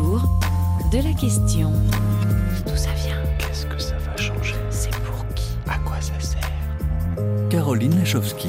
autour de la question. D'où ça vient? Qu'est-ce que ça va changer? C'est pour qui? À quoi ça sert? Caroline Lachowski.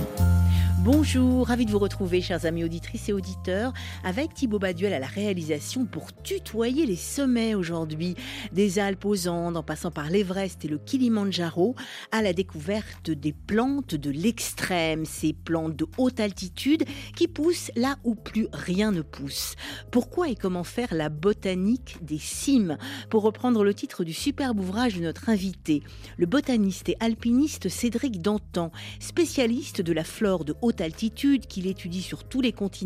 Bonjour, ravi de vous retrouver, chers amis auditrices auditeurs, avec Thibaut Baduel à la réalisation pour tutoyer les sommets aujourd'hui, des Alpes aux Andes, en passant par l'Everest et le Kilimandjaro, à la découverte des plantes de l'extrême, ces plantes de haute altitude qui poussent là où plus rien ne pousse. Pourquoi et comment faire la botanique des cimes? Pour reprendre le titre du superbe ouvrage de notre invité, le botaniste et alpiniste Cédric Dantan, spécialiste de la flore de haute altitude qu'il étudie sur tous les continents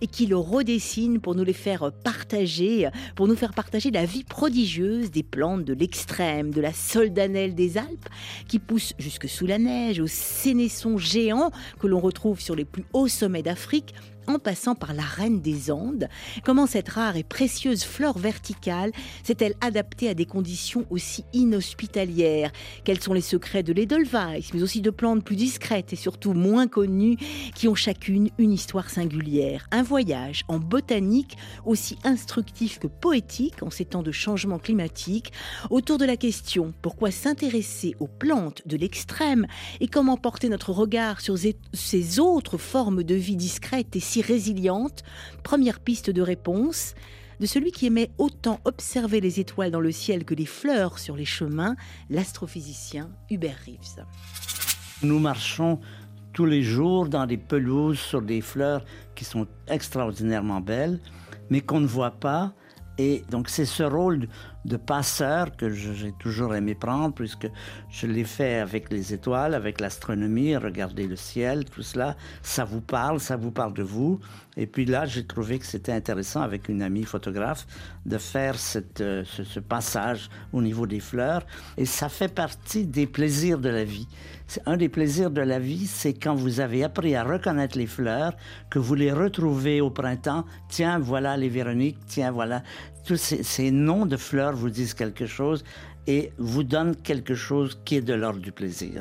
et qui le redessine pour nous les faire partager, pour nous faire partager la vie prodigieuse des plantes de l'extrême, de la soldanelle des Alpes qui pousse jusque sous la neige, aux sénessons géants que l'on retrouve sur les plus hauts sommets d'Afrique en passant par la reine des Andes. Comment cette rare et précieuse flore verticale s'est-elle adaptée à des conditions aussi inhospitalières? Quels sont les secrets de l'Edelweiss, mais aussi de plantes plus discrètes et surtout moins connues, qui ont chacune une histoire singulière? Un voyage en botanique aussi instructif que poétique en ces temps de changement climatique, autour de la question pourquoi s'intéresser aux plantes de l'extrême? Et comment porter notre regard sur ces autres formes de vie discrètes et si résiliente Première piste de réponse de celui qui aimait autant observer les étoiles dans le ciel que les fleurs sur les chemins, l'astrophysicien Hubert Reeves. Nous marchons tous les jours dans des pelouses sur des fleurs qui sont extraordinairement belles, mais qu'on ne voit pas. Et donc c'est ce rôle de passeur que j'ai toujours aimé prendre, puisque je l'ai fait avec les étoiles, avec l'astronomie, regarder le ciel, tout cela. Ça vous parle, ça vous parle de vous. Et puis là, j'ai trouvé que c'était intéressant avec une amie photographe de faire euh, ce, passage au niveau des fleurs. Et ça fait partie des plaisirs de la vie. Un des plaisirs de la vie, c'est quand vous avez appris à reconnaître les fleurs, que vous les retrouvez au printemps. Tiens, voilà les Véroniques, tiens, voilà. Tous ces, noms de fleurs vous disent quelque chose et vous donnent quelque chose qui est de l'ordre du plaisir.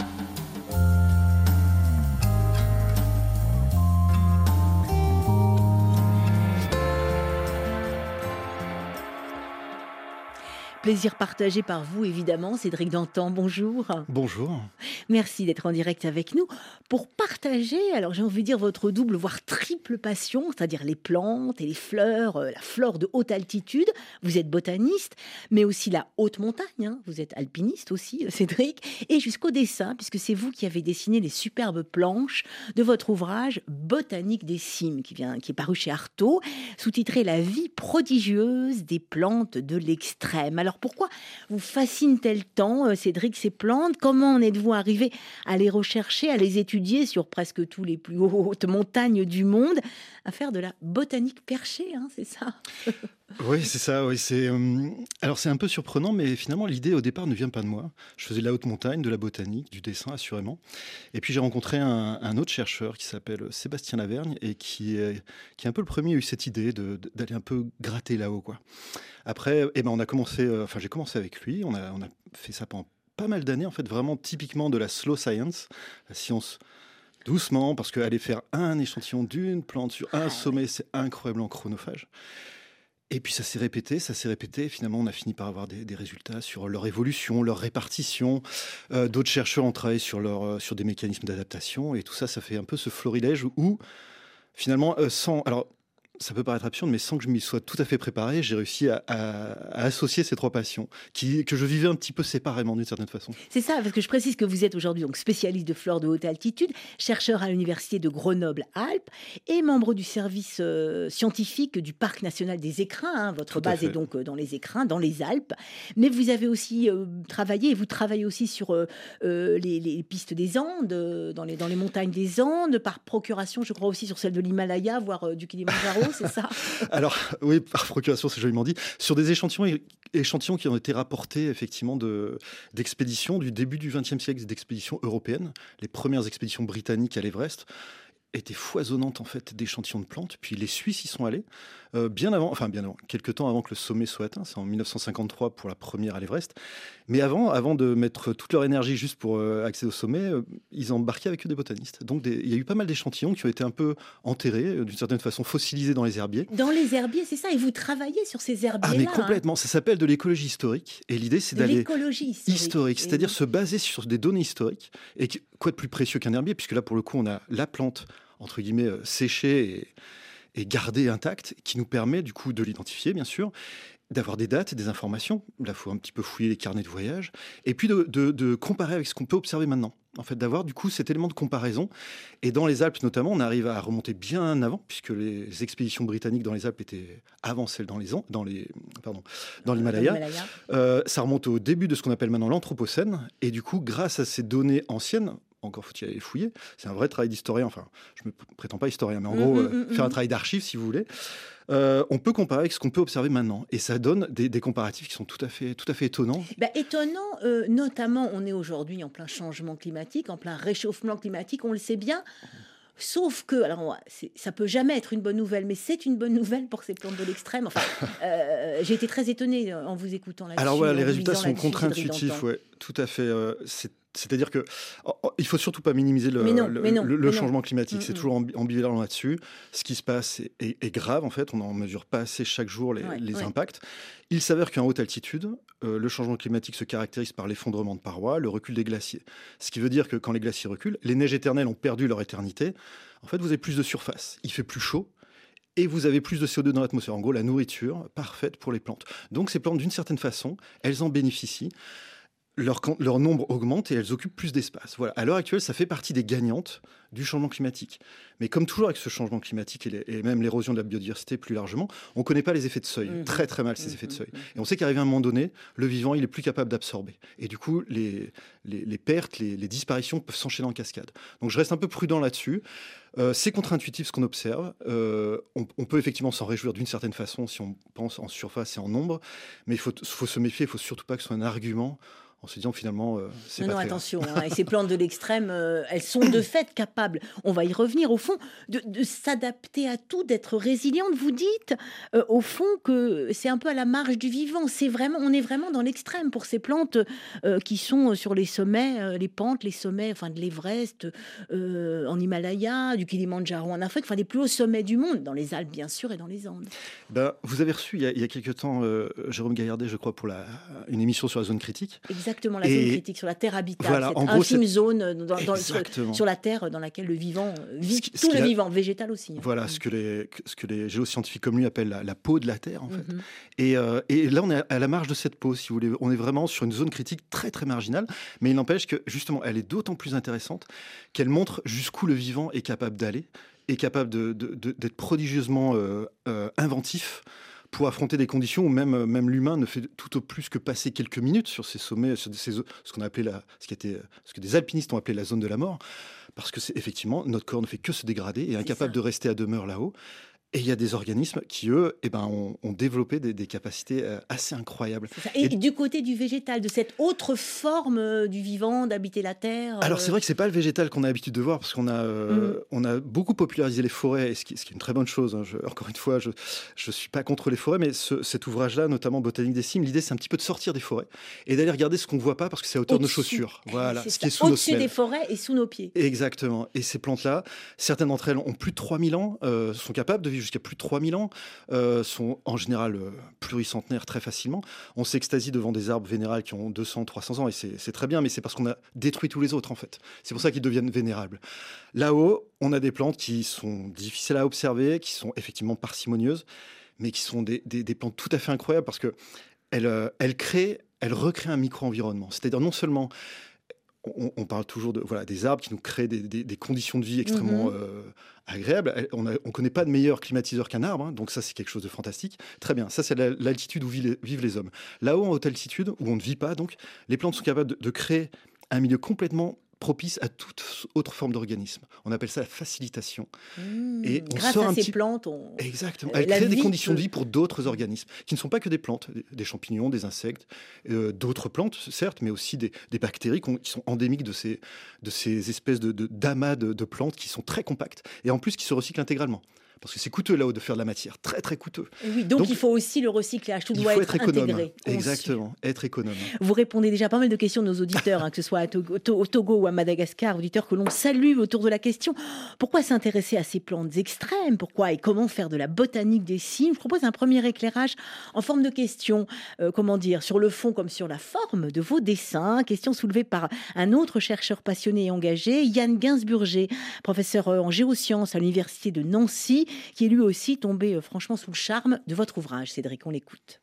Plaisir partagé par vous, évidemment. Cédric Dantan, bonjour. Bonjour. Merci d'être en direct avec nous pour partager, alors j'ai envie de dire, votre double, voire triple passion, c'est-à-dire les plantes et les fleurs, euh, la flore de haute altitude. Vous êtes botaniste, mais aussi la haute montagne. Hein. Vous êtes alpiniste aussi, euh, Cédric. Et jusqu'au dessin, puisque c'est vous qui avez dessiné les superbes planches de votre ouvrage Botanique des cimes, qui, vient, qui est paru chez Artaud, sous-titré La vie prodigieuse des plantes de l'extrême. Alors pourquoi vous fascine-t-elle tant, euh, Cédric, ces plantes? Comment en êtes-vous arrivé à les rechercher, à les étudier sur presque tous les plus hautes montagnes du monde, à faire de la botanique perchée, hein, c'est ça? Oui, c'est ça. Oui, c'est euh, alors c'est un peu surprenant, mais finalement l'idée au départ ne vient pas de moi. Je faisais de la haute montagne, de la botanique, du dessin assurément. Et puis j'ai rencontré un, un, autre chercheur qui s'appelle Sébastien Lavergne et qui est qui est un peu le premier à eu cette idée d'aller un peu gratter là-haut, quoi. Après, eh ben on a commencé. Euh, enfin, j'ai commencé avec lui. On a on a fait ça pendant pas mal d'années, en fait, vraiment typiquement de la slow science, la science doucement, parce qu'aller faire un échantillon d'une plante sur un sommet, c'est incroyablement chronophage. Et puis ça s'est répété, ça s'est répété. Finalement, on a fini par avoir des, résultats sur leur évolution, leur répartition. Euh, D'autres chercheurs ont travaillé sur, leur, euh, sur des mécanismes d'adaptation. Et tout ça, ça fait un peu ce florilège où, finalement, euh, sans... Alors, ça peut paraître absurde, mais sans que je m'y sois tout à fait préparé, j'ai réussi à, à, à, associer ces trois passions, qui, que je vivais un petit peu séparément d'une certaine façon. C'est ça, parce que je précise que vous êtes aujourd'hui donc spécialiste de flore de haute altitude, chercheur à l'université de Grenoble-Alpes et membre du service euh, scientifique du Parc national des écrins. Hein. Votre tout base est donc euh, dans les écrins, dans les Alpes. Mais vous avez aussi euh, travaillé, et vous travaillez aussi sur euh, les, les, pistes des Andes, dans les, dans les montagnes des Andes, par procuration, je crois aussi sur celle de l'Himalaya, voire du Kilimanjaro ça Alors, oui, par procuration, c'est joliment dit. Sur des échantillons, échantillons qui ont été rapportés, effectivement, d'expéditions du début du XXe siècle, d'expéditions européennes, les premières expéditions britanniques à l'Everest. Était foisonnante en fait d'échantillons de plantes. Puis les Suisses y sont allés euh, bien avant, enfin bien avant, quelques temps avant que le sommet soit atteint. C'est en 1953 pour la première à l'Everest. Mais avant, avant de mettre toute leur énergie juste pour euh, accéder au sommet, euh, ils embarquaient avec eux des botanistes. Donc des- il y a eu pas mal d'échantillons qui ont été un peu enterrés, d'une certaine façon fossilisés dans les herbiers. Dans les herbiers, c'est ça. Et vous travaillez sur ces Ah herbiers-là. mais hein. complètement, ça s'appelle de l'écologie historique. Et l'idée c'est d'aller l'écologie historique. historique, c'est-à-dire oui. se baser sur des données historiques. Et quoi de plus précieux qu'un herbier, puisque là, pour le coup, on a la plante, entre guillemets, euh, séchée et, et gardée intacte, qui nous permet, du coup, de l'identifier, bien sûr, d'avoir des dates, des informations. Là, il faut un petit peu fouiller les carnets de voyage. Et puis de, de- de comparer avec ce qu'on peut observer maintenant. En fait, d'avoir, du coup, cet élément de comparaison. Et dans les Alpes, notamment, on arrive à remonter bien avant, puisque les expéditions britanniques dans les Alpes étaient avant celles dans les, An- dans les, pardon, dans l'Himalaya. l'Himalaya. Euh, ça remonte au début de ce qu'on appelle maintenant l'Anthropocène. Et du coup, grâce à ces données anciennes, encore faut-il aller fouiller, c'est un vrai travail d'historien. Enfin, je ne me prétends pas historien, mais en Mm, gros, mm, euh, mm, faire un travail d'archives, si vous voulez. Euh, on peut comparer avec ce qu'on peut observer maintenant. Et ça donne des, des comparatifs qui sont tout à fait, tout à fait étonnants. Bah, étonnant, euh, notamment, on est aujourd'hui en plein changement climatique, en plein réchauffement climatique, on le sait bien. Sauf que, alors ça peut jamais être une bonne nouvelle, mais c'est une bonne nouvelle pour ces plantes de l'extrême. Enfin, euh, j'ai été très étonnée en vous écoutant là-dessus. Alors voilà, les résultats sont contre-intuitifs, ouais, tout à fait. euh, c'est- C'est-à-dire que oh, oh, il faut surtout pas minimiser le, Mais non, le- mais non, le- le mais non. changement climatique. Mm, C'est mm. toujours ambi- ambivalent là-dessus. Ce qui se passe est, est- est grave en fait. On n'en mesure pas assez chaque jour les, Ouais, les ouais. impacts. Il s'avère qu'en haute altitude, euh, le changement climatique se caractérise par l'effondrement de parois, le recul des glaciers. Ce qui veut dire que quand les glaciers reculent, les neiges éternelles ont perdu leur éternité. En fait, vous avez plus de surface. Il fait plus chaud. Et vous avez plus de CO2 dans l'atmosphère. En gros, la nourriture parfaite pour les plantes. Donc ces plantes, d'une certaine façon, elles en bénéficient. Leur, leur nombre augmente et elles occupent plus d'espace. Voilà. À l'heure actuelle, ça fait partie des gagnantes du changement climatique. Mais comme toujours avec ce changement climatique et, les- et même l'érosion de la biodiversité plus largement, on ne connaît pas les effets de seuil, Mhm. très très mal ces Mhm, effets de seuil. mhm. Et on sait qu'arrivé à un moment donné, le vivant, il est plus capable d'absorber. Et du coup, les, les, les pertes, les, les disparitions peuvent s'enchaîner en cascade. Donc je reste un peu prudent là-dessus. Euh, c'est contre-intuitif ce qu'on observe. Euh, on, on peut effectivement s'en réjouir d'une certaine façon si on pense en surface et en nombre, mais il faut, faut se méfier, il faut surtout pas que ce soit un argument en se disant finalement euh, c'est Non, pas non, très attention. hein, et ces plantes de l'extrême, euh, elles sont de fait capables, on va y revenir, au fond, de, de s'adapter à tout, d'être résilientes. Vous dites, euh, au fond, que c'est un peu à la marge du vivant. C'est vraiment, on est vraiment dans l'extrême pour ces plantes qui sont sur les sommets, les pentes, les sommets, enfin de l'Everest, en Himalaya, du Kilimandjaro en Afrique, enfin les plus hauts sommets du monde, dans les Alpes bien sûr et dans les Andes. Ben, vous avez reçu il y a, il y a quelques temps Jérôme Gaillardet, je crois, pour la, une émission sur la zone critique. Exactement, la Et- zone critique sur la Terre habitable, Voilà, cette en gros, infime zone euh, dans, dans- sur, Exactement. sur la Terre dans laquelle le vivant euh, vit, Ce ce tout le a- vivant, végétal aussi. hein. Voilà ce que les, ce que les géoscientifiques comme lui appellent la, la peau de la Terre, en fait. Mhm. Et, euh, et là, on est à la marge de cette peau, si vous voulez. On est vraiment sur une zone critique très, très marginale. Mais il n'empêche que, justement, elle est d'autant plus intéressante qu'elle montre jusqu'où le vivant est capable d'aller, est capable d'être prodigieusement euh, euh, inventif pour affronter des conditions où même, même l'humain ne fait tout au plus que passer quelques minutes sur ces sommets, sur ces, ce qu'on a appelé la, ce qui était, ce que des alpinistes ont appelé la zone de la mort, parce que c'est effectivement notre corps ne fait que se dégrader et est incapable ça. de rester à demeure là-haut. Et il y a des organismes qui, eux, eh ben, ont, ont développé des, des capacités euh, assez incroyables. Et, Et- du côté du végétal, de cette autre forme euh, du vivant, d'habiter la Terre. Alors euh, c'est vrai que c'est pas le végétal qu'on a l'habitude de voir parce qu'on a euh, Mm. on a beaucoup popularisé les forêts, et ce qui, ce qui est une très bonne chose. hein. Je- encore une fois, je je suis pas contre les forêts, mais ce- cet ouvrage-là, notamment Botanique des cimes, l'idée c'est un petit peu de sortir des forêts et d'aller regarder ce qu'on voit pas parce que c'est à hauteur de nos chaussures. Voilà, ce ça. qui est sous nos Au-dessus des forêts et sous nos pieds. Exactement. Et ces plantes-là, certaines d'entre elles ont plus de 3000 ans, euh, sont capables de vivre jusqu'à plus de 3000 ans, euh, sont en général euh, pluricentenaires très facilement. On s'extasie devant des arbres vénérales qui ont 200, 300 ans, et c'est très bien, mais c'est parce qu'on a détruit tous les autres, en fait. C'est pour ça qu'ils deviennent vénérables. Là-haut, on a des plantes qui sont difficiles à observer, qui sont effectivement parcimonieuses, mais qui sont des, plantes tout à fait incroyables parce que elles, euh, créent, elles recréent un micro-environnement. C'est-à-dire non seulement on, on parle toujours de voilà des arbres qui nous créent des, des- des conditions de vie extrêmement Mhm. euh, agréables. On ne connaît pas de meilleur climatiseur qu'un arbre, hein, donc ça c'est quelque chose de fantastique. Très bien, ça c'est la- l'altitude où vivent les, vivent les hommes. Là-haut, en haute altitude, où on ne vit pas, donc les plantes sont capables de, de créer un milieu complètement propice à toute autre forme d'organisme. On appelle ça la facilitation. Mmh. Et on Grâce sort à un ces petit- plantes, on... Exactement. Euh, Elle crée des conditions de vie pour d'autres organismes, qui ne sont pas que des plantes, des- champignons, des insectes, euh, d'autres plantes, certes, mais aussi des, des bactéries qui sont endémiques de ces, de ces espèces de, de- d'amas de, de plantes qui sont très compactes, et en plus qui se recyclent intégralement. Parce que c'est coûteux là-haut de faire de la matière, très très coûteux. Oui, donc, Donc, il faut aussi le recyclage, tout Il doit faut être, être économe. intégré. conçu. Exactement, être économe. Vous répondez déjà à pas mal de questions de nos auditeurs, hein, que ce soit à Togo- au To- au Togo ou à Madagascar, auditeurs que l'on salue autour de la question pourquoi s'intéresser à ces plantes extrêmes? Pourquoi et comment faire de la botanique des signes? Je propose un premier éclairage en forme de question, euh, comment dire, sur le fond comme sur la forme de vos dessins. Question soulevée par un autre chercheur passionné et engagé, Yann Gainsburger, professeur euh, en géosciences à l'université de Nancy, qui est lui aussi tombé euh, franchement sous le charme de votre ouvrage. Cédric, on l'écoute.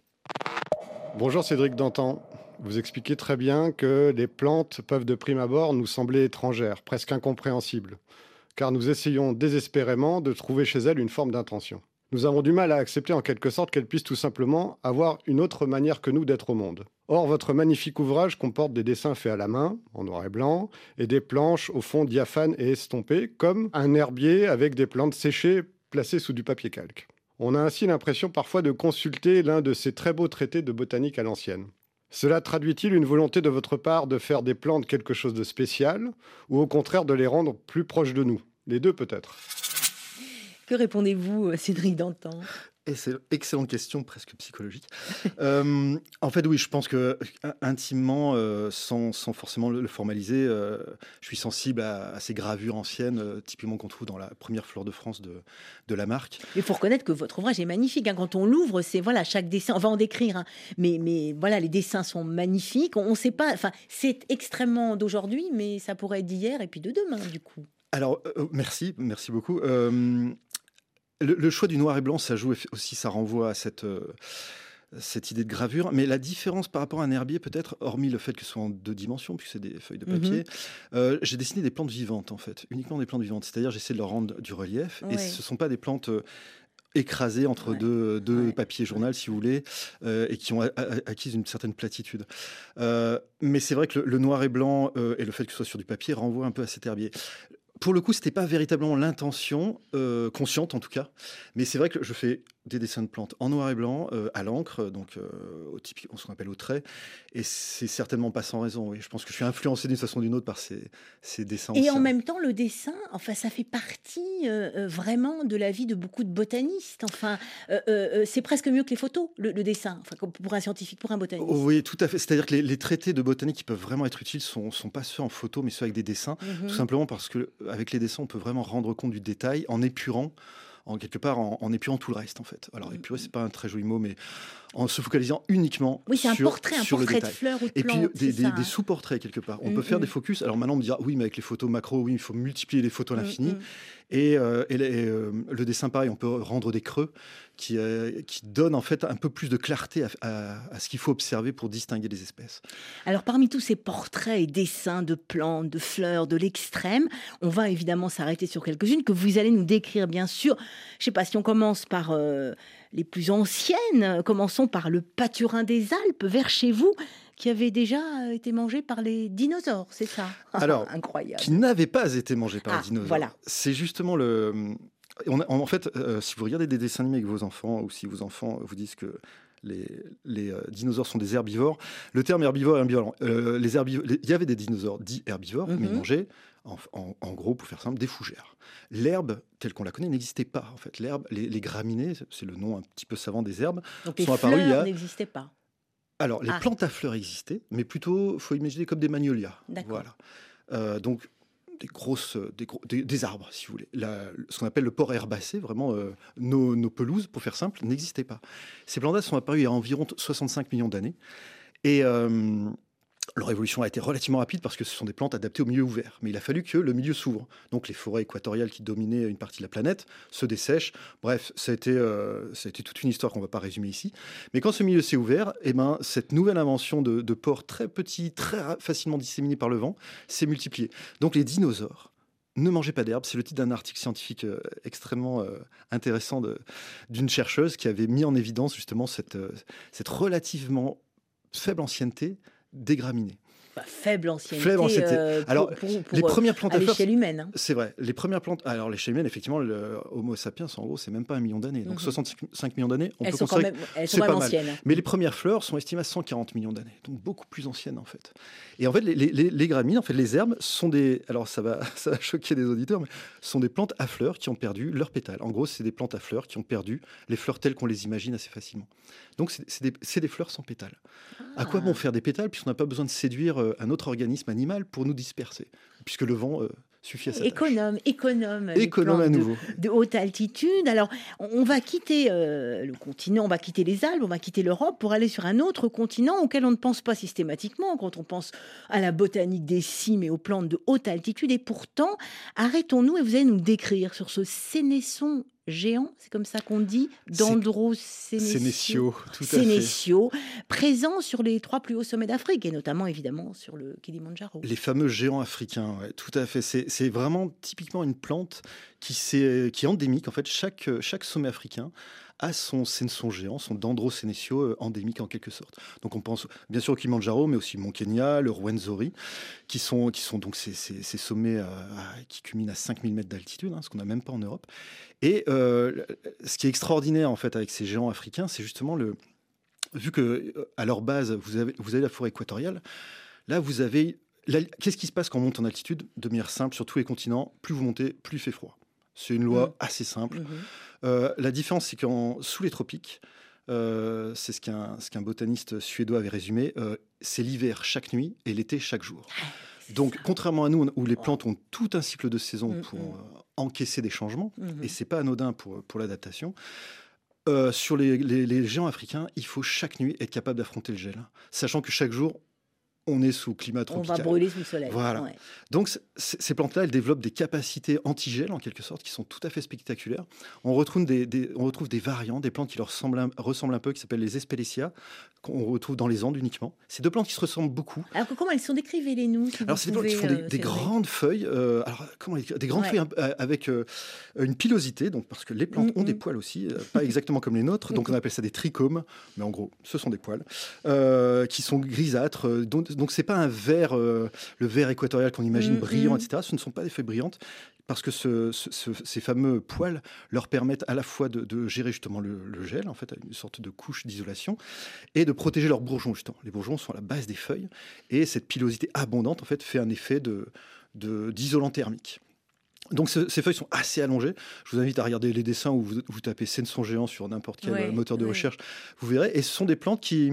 Bonjour Cédric Dantan. Vous expliquez très bien que les plantes peuvent de prime abord nous sembler étrangères, presque incompréhensibles, car nous essayons désespérément de trouver chez elles une forme d'intention. Nous avons du mal à accepter en quelque sorte qu'elles puissent tout simplement avoir une autre manière que nous d'être au monde. Or, votre magnifique ouvrage comporte des dessins faits à la main, en noir et blanc, et des planches au fond diaphanes et estompées, comme un herbier avec des plantes séchées placées sous du papier calque. On a ainsi l'impression parfois de consulter l'un de ces très beaux traités de botanique à l'ancienne. Cela traduit-il une volonté de votre part de faire des plantes quelque chose de spécial, ou au contraire de les rendre plus proches de nous? Les deux peut-être. Que répondez-vous, euh, Cédric Dantan? Et c'est excellente question, presque psychologique. Euh, en fait, oui, je pense que euh, intimement, euh, sans, sans forcément le, le formaliser, euh, je suis sensible à, à ces gravures anciennes, typiquement qu'on trouve dans la première fleur de France de, de la marque. Il faut reconnaître que votre ouvrage est magnifique. hein. Quand on l'ouvre, c'est voilà chaque dessin. On va en décrire, hein. mais mais voilà, les dessins sont magnifiques. On ne sait pas. Enfin, c'est extrêmement d'aujourd'hui, mais ça pourrait être d'hier et puis de demain, du coup. Alors, euh, merci, merci beaucoup. Euh, le, le choix du noir et blanc, ça joue aussi, ça renvoie à cette, euh, cette idée de gravure. Mais la différence par rapport à un herbier, peut-être, hormis le fait que ce soit en deux dimensions, puisque c'est des feuilles de papier, euh, j'ai dessiné des plantes vivantes, en fait, uniquement des plantes vivantes. C'est-à-dire, j'essaie de leur rendre du relief. Ouais. Et ce ne sont pas des plantes. euh, écrasées entre Ouais. deux, deux Ouais. papiers journal, si vous voulez, et qui ont acquis une certaine platitude. Mais c'est vrai que le, le noir et blanc et le fait que ce soit sur du papier renvoient un peu à cet herbier pour le coup, c'était pas véritablement l'intention, euh, consciente en tout cas, mais c'est vrai que je fais des dessins de plantes en noir et blanc, euh, à l'encre, donc euh, au typique, ce qu'on appelle au trait, et c'est certainement pas sans raison. Oui. Je pense que je suis influencé d'une façon ou d'une autre par ces, ces dessins. Et en même temps, le dessin, enfin, ça fait partie euh, vraiment de la vie de beaucoup de botanistes. Enfin, c'est presque mieux que les photos, le, le dessin, enfin, pour un scientifique, pour un botaniste. Oh, oui, tout à fait. C'est-à-dire que les, les traités de botanique qui peuvent vraiment être utiles sont, sont pas ceux en photo, mais ceux avec des dessins. Mhm. Tout simplement parce que avec les dessins, on peut vraiment rendre compte du détail en épurant, en quelque part, en, en épurant tout le reste, en fait. Alors, Mhm. épurer, c'est pas un très joli mot, mais en se focalisant uniquement Oui, c'est un sur, portrait, un sur le de détail. fleurs ou de Et puis plantes. des, hein. sous-portraits quelque part. On Mm, peut faire mm. des focus. Alors maintenant on me dira oui mais avec les photos macro oui il faut multiplier les photos à Mm, l'infini. mm. Et, euh, euh, le dessin pareil on peut rendre des creux qui, euh, qui donnent en fait un peu plus de clarté à, à- ce qu'il faut observer pour distinguer les espèces. Alors parmi tous ces portraits et dessins de plantes, de fleurs, de l'extrême, on va évidemment s'arrêter sur quelques-unes que vous allez nous décrire bien sûr. Je sais pas si on commence par les plus anciennes, commençons par le pâturin des Alpes vers chez vous qui avait déjà euh, été mangé par les dinosaures, c'est ça? Alors, incroyable. Qui n'avait pas été mangé par Ah, les dinosaures. voilà. C'est justement le... On a- en fait, euh, si vous regardez des dessins animés avec vos enfants, ou si vos enfants vous disent que les, les, euh, dinosaures sont des herbivores, le terme herbivore est ambivalent. Euh, les herbivores, il y avait des dinosaures dits herbivores, mais ils Mhm. mangeaient, en, en- en gros, pour faire simple, des fougères. L'herbe, telle qu'on la connaît, n'existait pas. En fait, l'herbe, les, les graminées, c'est le nom un petit peu savant des herbes. Donc sont apparus il y a- n'existaient pas. Alors, les Ah. plantes à fleurs existaient, mais plutôt, faut imaginer comme des magnolias. D'accord. Voilà. Euh, donc, des grosses, des, gros- des- des arbres, si vous voulez. La- ce qu'on appelle le port herbacé, vraiment, euh, nos, nos pelouses, pour faire simple, n'existaient pas. Ces plantes sont apparues il y a environ 65 millions d'années. Et euh, leur évolution a été relativement rapide parce que ce sont des plantes adaptées au milieu ouvert. Mais il a fallu que le milieu s'ouvre. Donc les forêts équatoriales qui dominaient une partie de la planète se dessèchent. Bref, ça a été, euh, toute une histoire qu'on ne va pas résumer ici. Mais quand ce milieu s'est ouvert, eh ben, cette nouvelle invention de, de pores très petits, très facilement disséminés par le vent, s'est multipliée. Donc les dinosaures ne mangeaient pas d'herbe. C'est le titre d'un article scientifique euh, extrêmement euh, intéressant d'une chercheuse qui avait mis en évidence justement cette relativement faible ancienneté des graminées. Bah, faible ancienneté, Faible ancienneté. euh, pour- Alors, pour- pour, les euh, premières plantes à à fleurs, l'échelle humaine. hein. C'est vrai. Les premières plantes. Alors, les humaines, effectivement, le Homo sapiens, en gros, c'est même pas un million d'années. Donc, Mhm. 65 millions d'années, on Elles peut sont quand considérer. même, elles sont quand pas mal. anciennes. Mais les premières fleurs sont estimées à 140 millions d'années, donc beaucoup plus anciennes en fait. Et en fait, les, les- gramines, en fait, les herbes sont des. Alors, ça va, ça va choquer des auditeurs, mais sont des plantes à fleurs qui ont perdu leurs pétales. En gros, c'est des plantes à fleurs qui ont perdu les fleurs telles qu'on les imagine assez facilement. Donc, c'est des, des fleurs sans pétales. À quoi Ah. bon faire des pétales puisqu'on n'a pas besoin de séduire euh, un autre organisme animal pour nous disperser, puisque le vent euh, suffit à sa tâche. Économe, économe. Économe à de- nouveau. de haute altitude. Alors, on on va quitter euh, le continent, on va quitter les Alpes, on va quitter l'Europe pour aller sur un autre continent auquel on ne pense pas systématiquement quand on pense à la botanique des cimes et aux plantes de haute altitude. Et pourtant, arrêtons-nous et vous allez nous décrire sur ce sénesson géant, c'est comme ça qu'on dit, Dendrosénécio. Sénécio, présent sur les trois plus hauts sommets d'Afrique et notamment évidemment sur le Kilimandjaro. Les fameux géants africains, ouais, tout à fait. C'est vraiment typiquement une plante qui, s'est- qui est endémique. En fait, chaque, chaque sommet africain a son géant, son dendrosénécio euh, endémique en quelque sorte. Donc on pense bien sûr au Kilimanjaro, mais aussi Mont Kenya, le Rwenzori, qui sont, qui sont donc ces, sommets euh, à- qui culminent à 5000 mètres d'altitude, hein, ce qu'on n'a même pas en Europe. Et euh, ce qui est extraordinaire en fait avec ces géants africains, c'est justement le... Vu que à leur base, vous avez, vous avez la forêt équatoriale, là vous avez Qu'est-ce qui se passe quand on monte en altitude? De manière simple, sur tous les continents, plus vous montez, plus il fait froid. C'est une loi Mm. assez simple. Mhm. Euh, la différence, c'est qu'en sous les tropiques, euh, c'est ce qu'un ce qu'un botaniste suédois avait résumé, euh, c'est l'hiver chaque nuit et l'été chaque jour. Donc, contrairement à nous, où les plantes ont tout un cycle de saison Mm, pour euh, encaisser des changements, et c'est pas anodin pour, pour l'adaptation. euh, sur les, les- les géants africains, il faut chaque nuit être capable d'affronter le gel, sachant que chaque jour, on est sous climat On tropical. va brûler sous le soleil. Voilà. Ouais. Donc ces plantes-là, elles développent des capacités antigel en quelque sorte qui sont tout à fait spectaculaires. On retrouve des, des- on retrouve des variants, des plantes qui leur ressemblent un, ressemblent un peu, qui s'appellent les espelecia, qu'on retrouve dans les Andes uniquement. C'est deux plantes qui se ressemblent beaucoup. Alors, comment elles sont décrivez-les-nous si Alors c'est des plantes qui font des, euh, des grandes feuilles, euh, alors comment les Des grandes Ouais. feuilles euh, avec euh, une pilosité, donc parce que les plantes ont Mhm. des poils aussi, pas exactement comme les nôtres, donc on appelle ça des trichomes, mais en gros, ce sont des poils qui sont grisâtres. euh, donc c'est pas un vert, euh, le vert équatorial qu'on imagine Mhm. brillant, etc. Ce ne sont pas des feuilles brillantes. Parce que ce- ce- ce- ces fameux poils leur permettent à la fois de, de gérer justement le, le gel, en fait, une sorte de couche d'isolation, et de protéger leurs bourgeons justement. Les bourgeons sont à la base des feuilles, et cette pilosité abondante en fait fait un effet de d'isolant thermique. Donc ce- ces feuilles sont assez allongées. Je vous invite à regarder les dessins où vous, vous tapez Senson géant sur n'importe quel Ouais, moteur de ouais. recherche, vous verrez. Et ce sont des plantes qui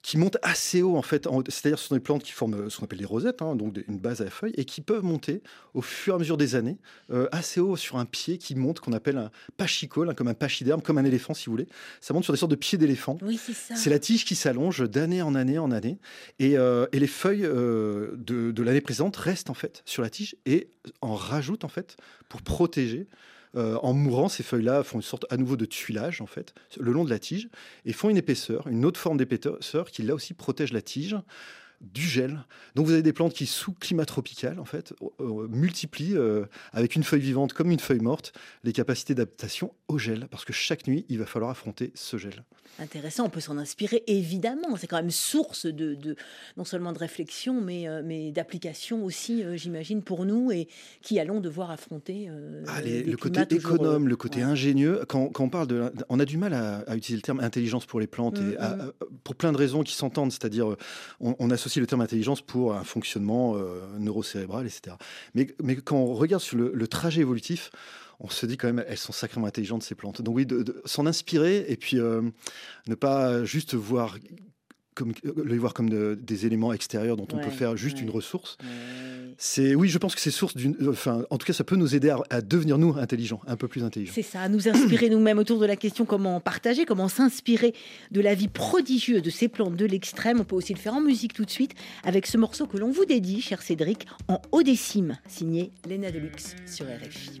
qui montent assez haut en fait. En- C'est-à-dire ce sont des plantes qui forment euh, ce qu'on appelle des rosettes, hein, donc une base à la feuille, et qui peuvent monter au fur et à mesure des années euh, assez haut sur un pied qui monte, qu'on appelle un pachycole, hein, comme un pachyderme, comme un éléphant si vous voulez. Ça monte sur des sortes de pieds d'éléphant. Oui, c'est ça. C'est la tige qui s'allonge d'année en année en année. Et, euh, et les feuilles euh, de, de l'année précédente restent en fait sur la tige et en rajoutent en fait pour protéger. Euh, en mourant, ces feuilles-là font une sorte à nouveau de tuilage en fait le long de la tige et font une épaisseur, une autre forme d'épaisseur qui là aussi protège la tige du gel. Donc vous avez des plantes qui sous climat tropical en fait euh, multiplient euh, avec une feuille vivante comme une feuille morte les capacités d'adaptation au gel parce que chaque nuit il va falloir affronter ce gel. Intéressant, on peut s'en inspirer évidemment. C'est quand même source de, de- non seulement de réflexion, mais, euh, mais d'application aussi, euh, j'imagine, pour nous et qui allons devoir affronter. euh, Ah, les- le côté économe, euh, le côté ouais. ingénieux. Quand, quand on parle de, on a du mal à, à utiliser le terme intelligence pour les plantes Mm, et à- mm. pour plein de raisons qui s'entendent. C'est-à-dire, euh, on, on associe le terme intelligence pour un fonctionnement euh, neurocérébral, etc. Mais, mais quand on regarde sur le, trajet évolutif, on se dit quand même, elles sont sacrément intelligentes ces plantes. Donc oui, de, de s'en inspirer et puis euh, ne pas juste voir comme, les voir comme de- des éléments extérieurs dont on peut faire juste ouais. une ressource. Ouais. C'est oui, je pense que c'est source d'une. Enfin, en tout cas, ça peut nous aider à, à devenir nous intelligents, un peu plus intelligents. C'est ça, à nous inspirer nous-mêmes autour de la question comment partager, comment s'inspirer de la vie prodigieuse de ces plantes de l'extrême. On peut aussi le faire en musique tout de suite avec ce morceau que l'on vous dédie, cher Cédric, en haut décime, signé Léna Deluxe sur RFI.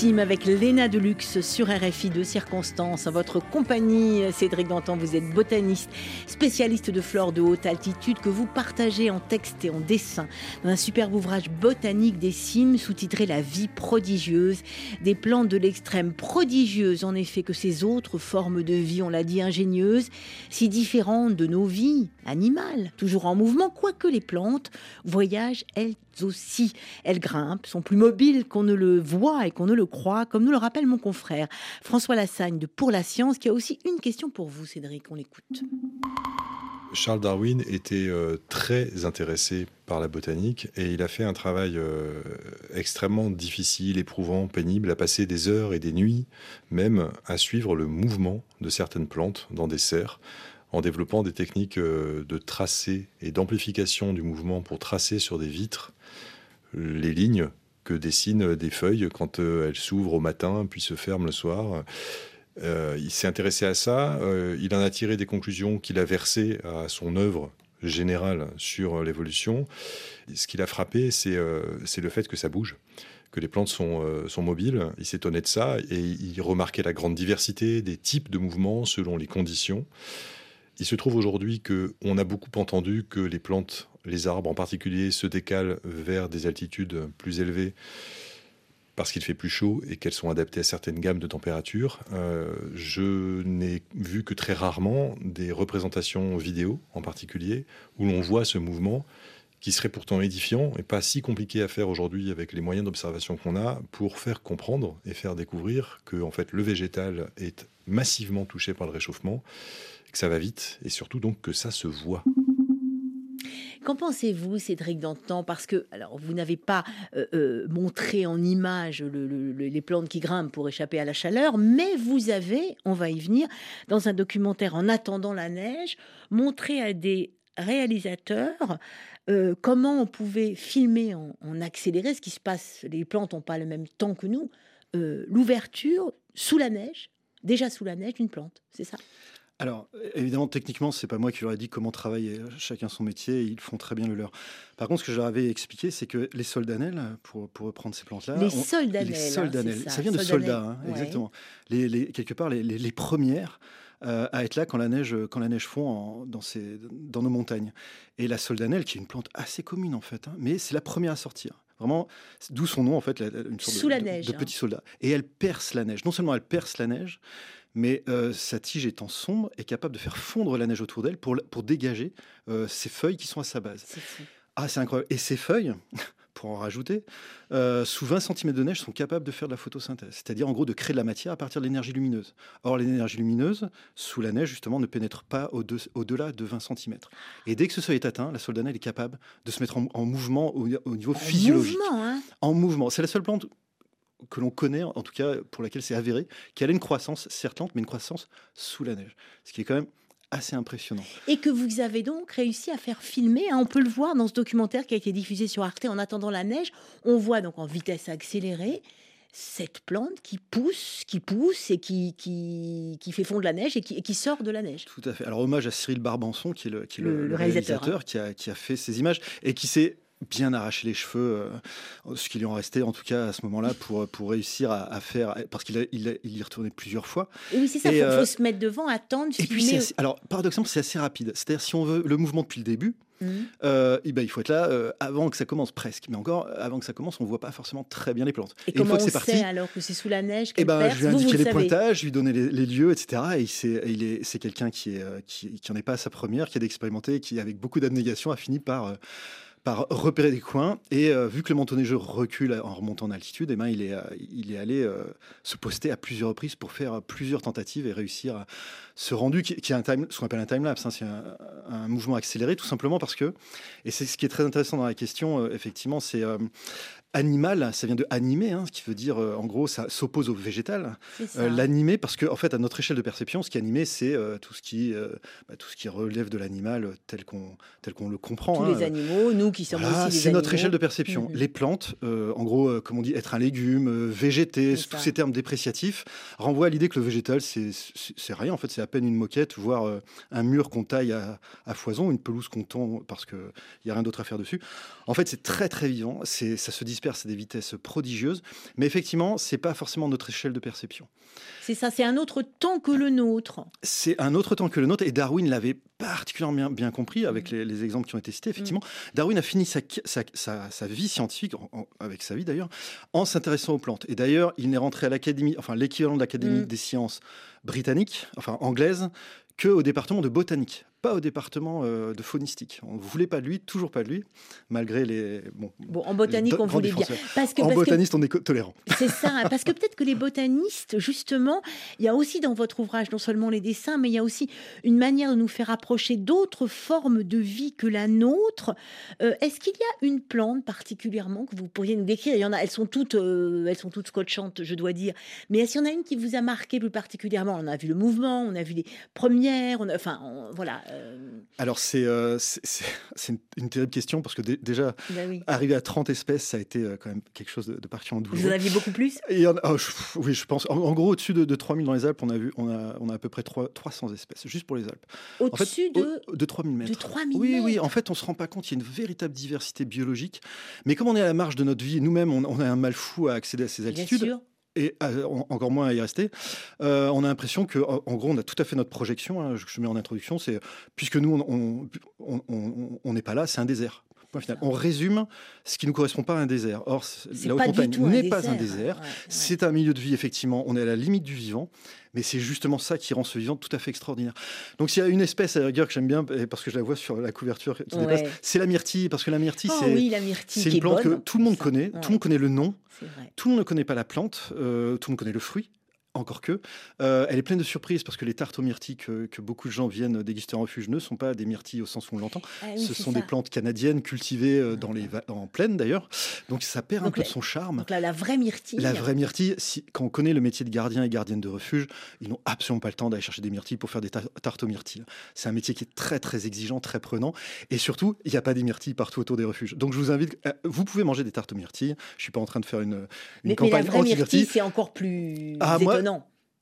cimes avec Léna Deluxe sur RFI de circonstances. En votre compagnie, Cédric Dantan, vous êtes botaniste, spécialiste de flore de haute altitude que vous partagez en texte et en dessin dans un superbe ouvrage botanique des cimes sous-titré La vie prodigieuse des plantes de l'extrême. Prodigieuse en effet que ces autres formes de vie, on l'a dit, ingénieuses, si différentes de nos vies animales, toujours en mouvement, quoique les plantes voyagent elles aussi. Elles grimpent, sont plus mobiles qu'on ne le voit et qu'on ne le croit, comme nous le rappelle mon confrère François Lassagne de Pour la Science, qui a aussi une question pour vous, Cédric. On l'écoute. Charles Darwin était euh, très intéressé par la botanique et il a fait un travail euh, extrêmement difficile, éprouvant, pénible, à passer des heures et des nuits même à suivre le mouvement de certaines plantes dans des serres en développant des techniques euh, de tracé et d'amplification du mouvement pour tracer sur des vitres les lignes que dessinent des feuilles quand euh, elles s'ouvrent au matin puis se ferment le soir. Euh, il s'est intéressé à ça, euh, il en a tiré des conclusions qu'il a versées à son œuvre générale sur euh, l'évolution. Ce qui l'a frappé, c'est euh, le fait que ça bouge, que les plantes sont, euh, sont mobiles. Il s'étonnait de ça et il remarquait la grande diversité des types de mouvements selon les conditions. Il se trouve aujourd'hui qu'on a beaucoup entendu que les plantes, les arbres en particulier, se décalent vers des altitudes plus élevées parce qu'il fait plus chaud et qu'elles sont adaptées à certaines gammes de température. Euh, je n'ai vu que très rarement des représentations vidéo en particulier où l'on voit ce mouvement qui serait pourtant édifiant et pas si compliqué à faire aujourd'hui avec les moyens d'observation qu'on a pour faire comprendre et faire découvrir que en fait le végétal est massivement touché par le réchauffement, que ça va vite et surtout donc que ça se voit. Qu'en pensez-vous, Cédric Dantan? Parce que, alors, vous n'avez pas euh, euh, montré en image le- le- le- les plantes qui grimpent pour échapper à la chaleur, mais vous avez, on va y venir, dans un documentaire En attendant la neige, montré à des réalisateurs euh, comment on pouvait filmer en, en accéléré ce qui se passe. Les plantes n'ont pas le même temps que nous. L'ouverture sous la neige, déjà sous la neige, d'une plante, c'est ça? Alors, évidemment, techniquement, c'est pas moi qui leur ai dit comment travailler. Chacun son métier, et ils font très bien le leur. Par contre, ce que je leur avais expliqué, c'est que les soldanelles, pour, pour reprendre ces plantes-là, Les soldanelles, les hein, soldanelles, ça, ça, vient de soldats, hein, ouais. exactement. Les, les- quelque part, les, premières euh, à être là quand la neige, quand la neige fond en- dans, ces, dans nos montagnes. Et la soldanelle, qui est une plante assez commune en fait, hein, mais c'est la première à sortir. Vraiment, d'où son nom en fait, la- une sorte Sous de, la de- neige, de hein. petit soldat. Et elle perce la neige. Non seulement elle perce la neige, mais euh, sa tige étant sombre est capable de faire fondre la neige autour d'elle pour, pour dégager euh, ces feuilles qui sont à sa base. Ah, c'est incroyable. Et ces feuilles, pour en rajouter, euh, sous 20 cm de neige, sont capables de faire de la photosynthèse, c'est-à-dire en gros de créer de la matière à partir de l'énergie lumineuse. Or, l'énergie lumineuse, sous la neige, justement, ne pénètre pas au-de- au-delà de 20 cm. Et dès que ce seuil est atteint, la soldanelle est capable de se mettre en, en mouvement au, au niveau En physiologique. mouvement, hein En mouvement. C'est la seule plante que l'on connaît, en tout cas pour laquelle c'est avéré, qu'elle a une croissance, certes lente, mais une croissance sous la neige. Ce qui est quand même assez impressionnant. Et que vous avez donc réussi à faire filmer. hein. on peut le voir dans ce documentaire qui a été diffusé sur Arte en attendant la neige. On voit donc en vitesse accélérée cette plante qui pousse, qui pousse et qui, qui, qui fait fondre la neige et qui, et qui sort de la neige. Tout à fait. Alors hommage à Cyril Barbanson, qui est le, qui est le- Le- le le réalisateur, réalisateur, qui, a, qui a fait ces images et qui s'est bien arraché les cheveux, euh, ce qui lui en restait en tout cas à ce moment-là, pour, pour réussir à, à faire, parce qu'il il, y retournait plusieurs fois. Et oui, c'est ça, il Et, faut, euh, faut se mettre devant, attendre, Et puis, filmer. c'est assez- alors paradoxalement, c'est assez rapide. C'est-à-dire, si on veut le mouvement depuis le début, Mhm. euh, eh ben, il faut être là euh, avant que ça commence presque. Mais encore, avant que ça commence, on ne voit pas forcément très bien les plantes. Et, Et une comment fois que c'est parti, alors que c'est sous la neige eh qu'elle ben, perce je lui ai indiqué le les savez. pointages, je lui ai donné les, les lieux, etc. Et il sait- il est, c'est quelqu'un qui est, qui, qui en est pas à sa première, qui a d'expérimenté, qui avec beaucoup d'abnégation a fini par euh, par repérer des coins et euh, vu que le manteau neigeux recule en remontant en altitude, eh ben, il, est, euh, il est allé euh, se poster à plusieurs reprises pour faire plusieurs tentatives et réussir à ce rendu qui, est un time, ce qu'on appelle un time-lapse. hein. c'est un, un mouvement accéléré tout simplement parce que, et c'est ce qui est très intéressant dans la question, effectivement, c'est animal, ça vient de animer, hein, ce qui veut dire euh, en gros ça s'oppose au végétal. Euh, l'animer parce que en fait à notre échelle de perception ce qui est animé c'est euh, tout ce qui euh, bah, tout ce qui relève de l'animal tel qu'on tel qu'on le comprend Tous hein. les animaux, nous qui sommes Voilà, aussi c'est notre échelle de perception. Mhm. Les plantes, en gros, comme on dit, être un légume, végéter, tous ça. ces termes dépréciatifs renvoient à l'idée que le végétal, c'est rien. En fait, c'est à peine une moquette, voire un mur qu'on taille à, à foison, une pelouse qu'on tond parce qu'il n'y a rien d'autre à faire dessus. En fait, c'est très très vivant. C'est ça se disperse à des vitesses prodigieuses. Mais effectivement, c'est pas forcément notre échelle de perception. C'est ça, c'est un autre temps que le nôtre. C'est un autre temps que le nôtre et Darwin l'avait particulièrement bien, bien compris Mm. avec les, les exemples qui ont été cités. Effectivement, Darwin a fini sa, sa- sa- sa vie scientifique, en- en- avec sa vie d'ailleurs, en s'intéressant aux plantes. Et d'ailleurs, il n'est rentré à l'académie, enfin l'équivalent de l'académie Mm. des sciences britannique, enfin anglaise, que au département de botanique, pas au département euh, de faunistique. On ne voulait pas de lui, toujours pas de lui, malgré les. Bon, Bon, en botanique, on voulait bien. Parce que, En parce que- botaniste, on est tolérant. C'est ça, parce que peut-être que les botanistes, justement, il y a aussi dans votre ouvrage non seulement les dessins, mais il y a aussi une manière de nous faire approcher d'autres formes de vie que la nôtre. Euh, Est-ce qu'il y a une plante particulièrement que vous pourriez nous décrire? Il y en a, elles sont toutes, euh, elles sont toutes scotchantes, je dois dire. Mais est-ce qu'il y en a une qui vous a marqué plus particulièrement? On a vu le mouvement, on a vu les premières, on a, enfin, on- voilà. Euh, Alors, c'est euh, une, une terrible question parce que dé- déjà, oui. arriver à 30 espèces, ça a été euh, quand même quelque chose de, de particulièrement Vous en aviez beaucoup plus? Et en oh, je- oui, je pense. En, en gros, au-dessus de, de 3000 dans les Alpes, on a, vu, on a, on a à peu près 3, 300 espèces, juste pour les Alpes. En fait, Au-dessus de. au- de 3000 mètres. de 3000 oui, oui, mètres. en fait, on se rend pas compte, il y a une véritable diversité biologique. Mais comme on est à la marge de notre vie, nous-mêmes, on, on a un mal fou à accéder à ces Bien altitudes. sûr. Et euh, en- encore moins à y rester. Euh, on a l'impression que, en gros, on a tout à fait notre projection. hein, je, je mets en introduction, c'est puisque nous, on n'est pas là, c'est un désert. Point final. On résume ce qui ne correspond pas à un désert. Or, la haute montagne n'est pas un désert. désert. Ouais, ouais. C'est un milieu de vie, effectivement. On est à la limite du vivant, mais c'est justement ça qui rend ce vivant tout à fait extraordinaire. Donc, s'il y a une espèce à la rigueur que j'aime bien, et parce que je la vois sur la couverture qui Ouais. dépasse, c'est la myrtille. Parce que la myrtille, Oh c'est oui, une plante que tout le monde ça. connaît. Tout le monde connaît le nom. Tout le monde ne connaît pas la plante, euh, tout le monde connaît le fruit. Encore que, Euh, elle est pleine de surprises parce que les tartes aux myrtilles que, que beaucoup de gens viennent déguster en refuge ne sont pas des myrtilles au sens où on l'entend. Ah oui, Ce sont ça. des plantes canadiennes cultivées euh, dans les va- en plaine d'ailleurs. Donc ça perd un peu de son charme. Donc là, la vraie myrtille. La vraie myrtille, si, quand on connaît le métier de gardien et gardienne de refuge, ils n'ont absolument pas le temps d'aller chercher des myrtilles pour faire des tar- tartes aux myrtilles. C'est un métier qui est très très exigeant, très prenant. Et surtout, il n'y a pas des myrtilles partout autour des refuges. Donc je vous invite, euh, vous pouvez manger des tartes aux myrtilles. Je suis pas en train de faire une, une mais, campagne vraie myrtille, anti-myrtille. c'est encore plus Ah, moi- étonnant.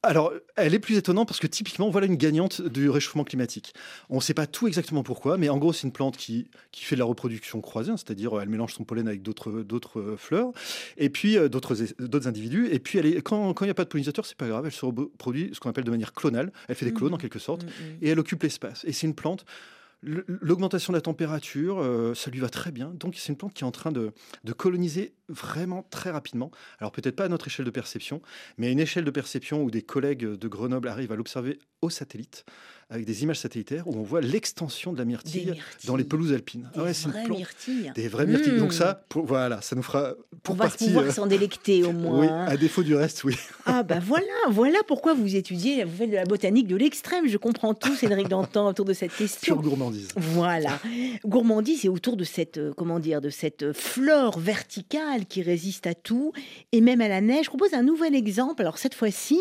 Alors, elle est plus étonnante parce que typiquement, voilà une gagnante du réchauffement climatique. On ne sait pas tout exactement pourquoi, mais en gros, c'est une plante qui, qui fait de la reproduction croisée, hein, c'est-à-dire euh, elle mélange son pollen avec d'autres d'autres euh, fleurs, et puis euh, d'autres es- d'autres individus. Et puis, elle est, quand quand il n'y a pas de pollinisateur, c'est pas grave, elle se reproduit ce qu'on appelle de manière clonale. Elle fait des clones en quelque sorte, Mm, mm. et elle occupe l'espace. Et c'est une plante. L'augmentation de la température, euh, ça lui va très bien. Donc, c'est une plante qui est en train de, de coloniser vraiment très rapidement. Alors, peut-être pas à notre échelle de perception, mais à une échelle de perception où des collègues de Grenoble arrivent à l'observer au satellite, avec des images satellitaires, où on voit l'extension de la Des myrtille dans les pelouses alpines. Des Ah ouais, c'est une vraies myrtilles. Des vraies myrtilles. Donc Mm. ça, pour- voilà, ça nous fera pour On va partie. pouvoir euh, s'en délecter au moins. oui, hein. à défaut du reste, oui. Ah bah voilà, voilà pourquoi vous étudiez, vous faites de la botanique de l'extrême. Je comprends tout, Cédric Dantan, autour de cette Pure question. gourmandise. Voilà. Gourmandise, c'est autour de cette, euh, comment dire, de cette euh, flore verticale qui résiste à tout et même à la neige. Je propose un nouvel exemple. Alors cette fois-ci,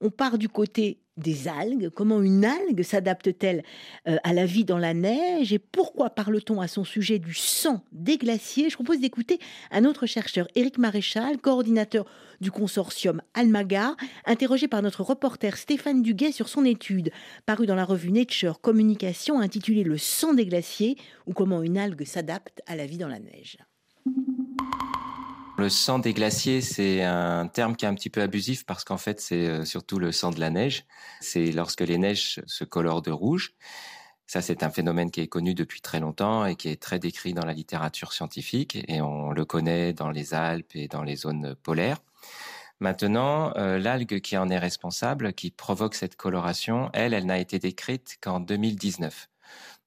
On part du côté des algues. Comment une algue s'adapte-t-elle euh, à la vie dans la neige et pourquoi parle-t-on à son sujet du sang des glaciers? Je propose d'écouter un autre chercheur, Éric Maréchal, coordinateur du consortium Almagar, interrogé par notre reporter Stéphane Duguet sur son étude, parue dans la revue Nature Communication, intitulée Le sang des glaciers ou comment une algue s'adapte à la vie dans la neige. Le sang des glaciers, c'est un terme qui est un petit peu abusif parce qu'en fait, c'est euh, surtout le sang de la neige. C'est lorsque les neiges se colorent de rouge. Ça, c'est un phénomène qui est connu depuis très longtemps et qui est très décrit dans la littérature scientifique et on le connaît dans les Alpes et dans les zones polaires. Maintenant, euh, l'algue qui en est responsable, qui provoque cette coloration, elle, elle n'a été décrite qu'en 2019.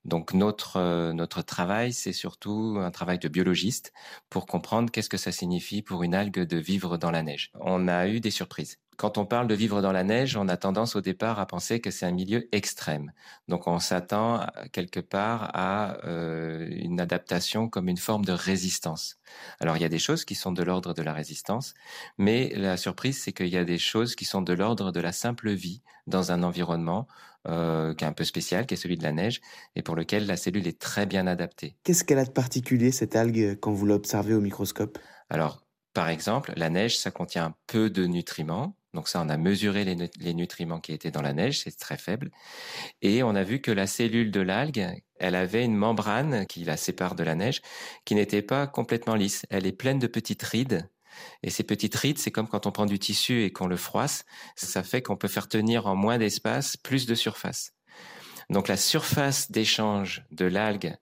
Donc notre euh, notre travail, c'est surtout un travail de biologiste pour comprendre qu'est-ce que ça signifie pour une algue de vivre dans la neige. On a eu des surprises. Quand on parle de vivre dans la neige, on a tendance au départ à penser que c'est un milieu extrême. Donc on s'attend quelque part à euh, une adaptation comme une forme de résistance. Alors il y a des choses qui sont de l'ordre de la résistance, mais la surprise c'est qu'il y a des choses qui sont de l'ordre de la simple vie dans un environnement euh, qui est un peu spécial, qui est celui de la neige, et pour lequel la cellule est très bien adaptée. Qu'est-ce qu'elle a de particulier, cette algue, quand vous l'observez au microscope? Alors, par exemple, la neige, ça contient peu de nutriments. Donc ça, on a mesuré les, nu- les nutriments qui étaient dans la neige, c'est très faible. Et on a vu que la cellule de l'algue, elle avait une membrane qui la sépare de la neige, qui n'était pas complètement lisse. Elle est pleine de petites rides. Et ces petites rides, c'est comme quand on prend du tissu et qu'on le froisse. Ça fait qu'on peut faire tenir en moins d'espace plus de surface. Donc la surface d'échange de l'algue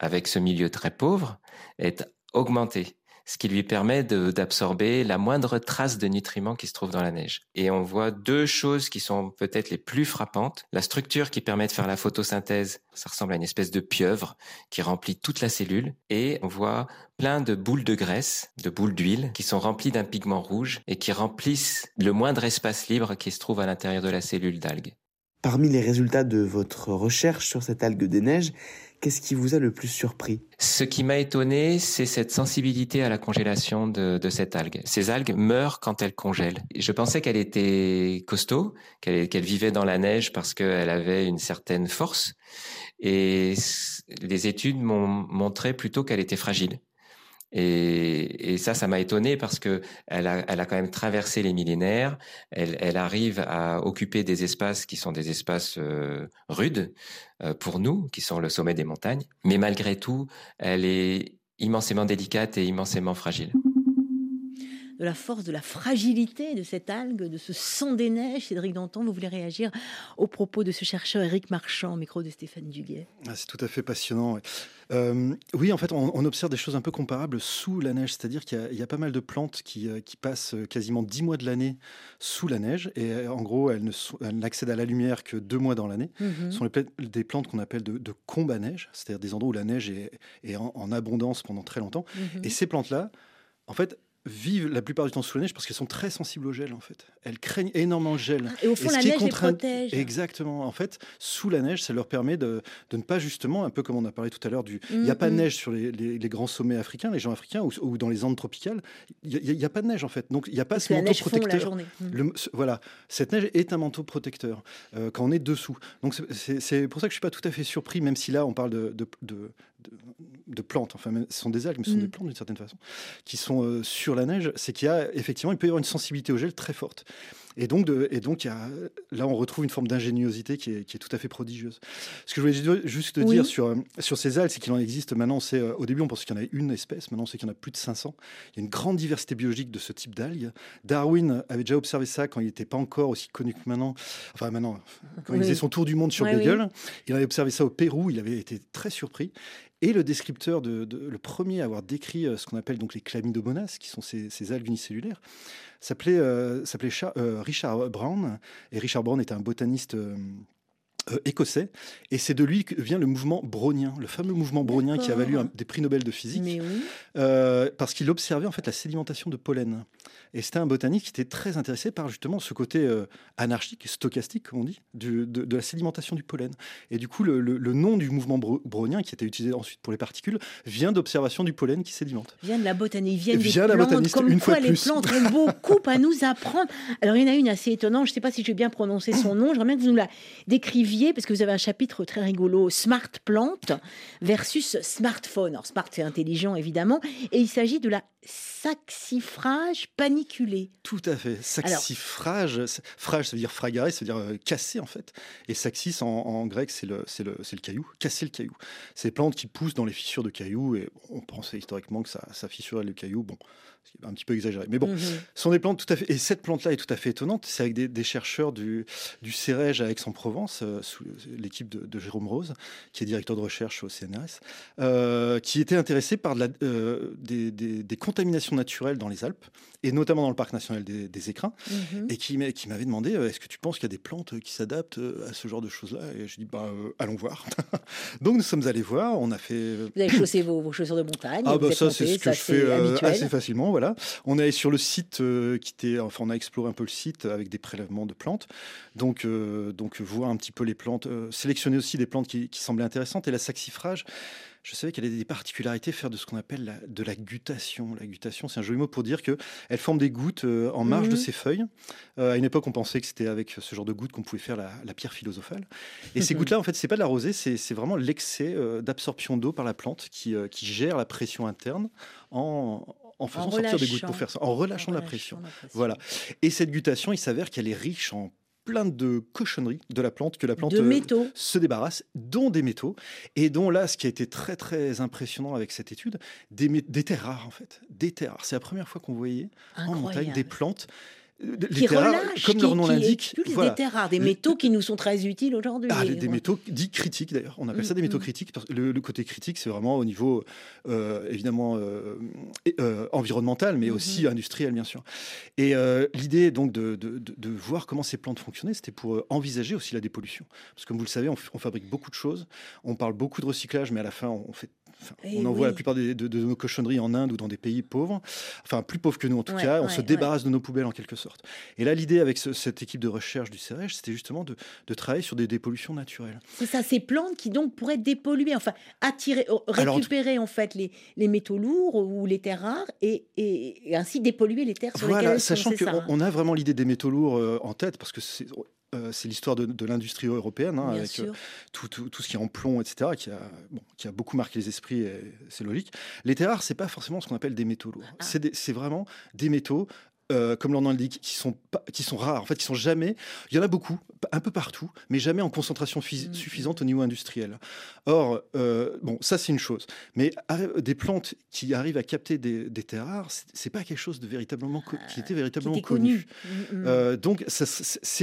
avec ce milieu très pauvre est augmentée, ce qui lui permet d'absorber la moindre trace de nutriments qui se trouve dans la neige. Et on voit deux choses qui sont peut-être les plus frappantes. La structure qui permet de faire la photosynthèse, ça ressemble à une espèce de pieuvre qui remplit toute la cellule. Et on voit plein de boules de graisse, de boules d'huile, qui sont remplies d'un pigment rouge et qui remplissent le moindre espace libre qui se trouve à l'intérieur de la cellule d'algue. Parmi les résultats de votre recherche sur cette algue des neiges, qu'est-ce qui vous a le plus surpris? Ce qui m'a étonné, c'est cette sensibilité à la congélation de, cette algue. Ces algues meurent quand elles congèlent. Je pensais qu'elle était costaud, qu'elle vivait dans la neige parce qu'elle avait une certaine force. Et les études m'ont montré plutôt qu'elle était fragile. Et, et ça, ça m'a étonné parce que elle a, elle a quand même traversé les millénaires. Elle, elle arrive à occuper des espaces qui sont des espaces euh, rudes euh, pour nous, qui sont le sommet des montagnes. Mais malgré tout, elle est immensément délicate et immensément fragile. De la force, de la fragilité de cette algue, de ce sang des neiges. Cédric Danton, vous voulez réagir au propos de ce chercheur Éric Marchand, au micro de Stéphane Duguet Ah, c'est tout à fait passionnant. Euh, oui, en fait, on, on observe des choses un peu comparables sous la neige, c'est-à-dire qu'il y a- il y, a pas mal de plantes qui, euh, qui passent euh, quasiment dix mois de l'année sous la neige, et en gros, elles n'accèdent à la lumière que deux mois dans l'année. Mhm. Ce sont les des plantes qu'on appelle de, de combes à neige, c'est-à-dire des endroits où la neige est, est en, en abondance pendant très longtemps. Mhm. Et ces plantes-là, en fait, vivent la plupart du temps sous la neige parce qu'elles sont très sensibles au gel, en fait. Elles craignent énormément le gel. Et au fond, la neige les contraint- protège. Exactement. En fait, sous la neige, ça leur permet de, de ne pas justement, un peu comme on a parlé tout à l'heure, du. Il n'y a pas de Mhm. neige sur les, les- les grands sommets africains, les gens africains, ou, ou dans les Andes tropicales. Il n'y a, pas de neige, en fait. Donc, il n'y a pas Parce ce manteau fond la protecteur. journée. Le- ce- voilà, cette neige est un manteau protecteur euh, quand on est dessous. Donc c'est- pour ça que je suis pas tout à fait surpris, même si là on parle de, de, de- de- plantes, enfin ce sont des algues, mais ce sont des plantes d'une certaine façon, qui sont euh, sur la neige. C'est qu'il y a effectivement, il peut y avoir une sensibilité au gel très forte. Et donc, de- et donc il y a, là on retrouve une forme d'ingéniosité qui est, qui est tout à fait prodigieuse. Ce que je voulais ju- juste Oui. dire sur, euh, sur ces algues, c'est qu'il en existe maintenant, on sait, euh, au début on pensait qu'il y en avait une espèce, maintenant on sait qu'il y en a plus de 500. Il y a une grande diversité biologique de ce type d'algues. Darwin avait déjà observé ça quand il n'était pas encore aussi connu que maintenant. Enfin, maintenant, quand il faisait son tour du monde sur Ouais, Google, il avait observé ça au Pérou. Il avait été très surpris. Et le descripteur, de, le premier à avoir décrit euh, ce qu'on appelle donc les chlamydomonas, qui sont ces, algues unicellulaires, s'appelait euh, euh, Richard Brown. Et Richard Brown était un botaniste. Euh, écossais, et c'est de lui que vient le mouvement brownien, le fameux mouvement brownien qui a valu un- des prix Nobel de physique, oui. euh, parce qu'il observait en fait la sédimentation de pollen. Et c'était un botaniste qui était très intéressé par justement ce côté euh, anarchique, stochastique, comme on dit, du- de, de la sédimentation du pollen. Et du coup, le, le- le nom du mouvement bro- brownien, qui était utilisé ensuite pour les particules, vient d'observation du pollen qui sédimente. Vient de la botanique, vient des la plantes, botaniste, comme une quoi fois les plus. plantes ont beaucoup à nous apprendre. Alors il y en a une assez étonnante, je ne sais pas si j'ai bien prononcé son nom, j'aimerais bien que vous nous la décriviez, parce que vous avez un chapitre très rigolo, Smart Plante versus Smartphone. Alors Smart c'est intelligent évidemment, et il s'agit de la saxifrage paniculée. Tout à fait. Saxifrage, frage, ça veut dire fragare, ça veut dire euh, casser en fait. Et saxis en, en grec, c'est le, le, c'est le caillou, casser le caillou. C'est des plantes qui poussent dans les fissures de cailloux et on pensait historiquement que ça, ça fissurait le caillou. Bon, c'est un petit peu exagéré. Mais bon, Mhm. ce sont des plantes tout à fait. Et cette plante-là est tout à fait étonnante. C'est avec des, des chercheurs du, du CEREG à Aix-en-Provence, euh, sous l'équipe de, de Jérôme Rose, qui est directeur de recherche au CNRS, euh, qui étaient intéressés par de la- des, des- des contaminations naturelles dans les Alpes, et notamment dans le parc national des, des Écrins, Mhm. et qui, m'a- qui m'avait demandé euh, est-ce que tu penses qu'il y a des plantes qui s'adaptent euh, à ce genre de choses-là? Et je dis bah, euh, allons voir. Donc nous sommes allés voir. On a fait. Vous avez chaussé vos, vos chaussures de montagne. Ah bah ça c'est ce que je fais euh, assez facilement voilà. On est allé sur le site euh, qui était enfin on a exploré un peu le site avec des prélèvements de plantes. Donc euh, donc voir un petit peu les plantes euh, sélectionner aussi des plantes qui, qui semblaient intéressantes et la saxifrage je savais qu'elle avait des particularités, faire de ce qu'on appelle la- de la guttation. La guttation, c'est un joli mot pour dire que elle forme des gouttes euh, en marge de Mhm. ses feuilles. Euh, à une époque, on pensait que c'était avec ce genre de gouttes qu'on pouvait faire la, la pierre philosophale. Et ces gouttes-là, en fait, c'est pas de la rosée, c'est vraiment l'excès euh, d'absorption d'eau par la plante qui, qui gère la pression interne en, en faisant sortir des gouttes pour faire ça, en relâchant En la pression. la pression. Voilà. Et cette guttation, il s'avère qu'elle est riche en plein de cochonneries de la plante, que la plante euh, se débarrasse, dont des métaux, et dont là, ce qui a été très très impressionnant avec cette étude, des, terres rares en fait, des terres rares. C'est la première fois qu'on voyait en montagne des plantes, qui les terres rares, relâchent, comme qui, leur nom l'indique, voilà. des terres rares, des métaux qui nous sont très utiles aujourd'hui. Ah, des, Ouais. métaux dits critiques d'ailleurs. On appelle ça des Mm, métaux mm. critiques. Parce que le, le côté critique, c'est vraiment au niveau euh, évidemment euh, euh, environnemental, mais Mhm. aussi industriel bien sûr. Et l'idée donc de, de- de- de voir comment ces plantes fonctionnaient, c'était pour envisager aussi la dépollution. Parce que comme vous le savez, on fabrique beaucoup de choses, on parle beaucoup de recyclage, mais à la fin, on fait Enfin, Eh on envoie oui. la plupart de, de nos cochonneries en Inde ou dans des pays pauvres, enfin plus pauvres que nous en tout Ouais, cas. On ouais, se ouais. débarrasse de nos poubelles en quelque sorte. Et là, l'idée avec ce- cette équipe de recherche du CEREG, c'était justement de, de travailler sur des dépollutions naturelles. C'est ça, ces plantes qui donc pourraient dépolluer, enfin attirer, Alors, récupérer en fait les, les métaux lourds ou les terres rares et, et- et ainsi dépolluer les terres sur lesquelles Voilà, elles sont, sachant qu'on hein. on a vraiment l'idée des métaux lourds euh, en tête, parce que c'est euh, c'est l'histoire de, de l'industrie européenne, hein, avec euh, tout, tout- tout ce qui est en plomb, etc., qui a, bon, qui a beaucoup marqué les esprits, et c'est logique. Les terres rares, c'est pas forcément ce qu'on appelle des métaux lourds. Ah. C'est vraiment des métaux. Euh, comme leur nom l'indique, qui sont, pas, qui sont rares. En fait, qui sont jamais. Il y en a beaucoup, un peu partout, mais jamais en concentration fis- Mm, suffisante au niveau industriel. Or, euh, bon, ça c'est une chose. Mais des plantes qui arrivent à capter des, des terres rares, c'est- pas quelque chose de véritablement qui était Qui véritablement était connu. Euh, donc,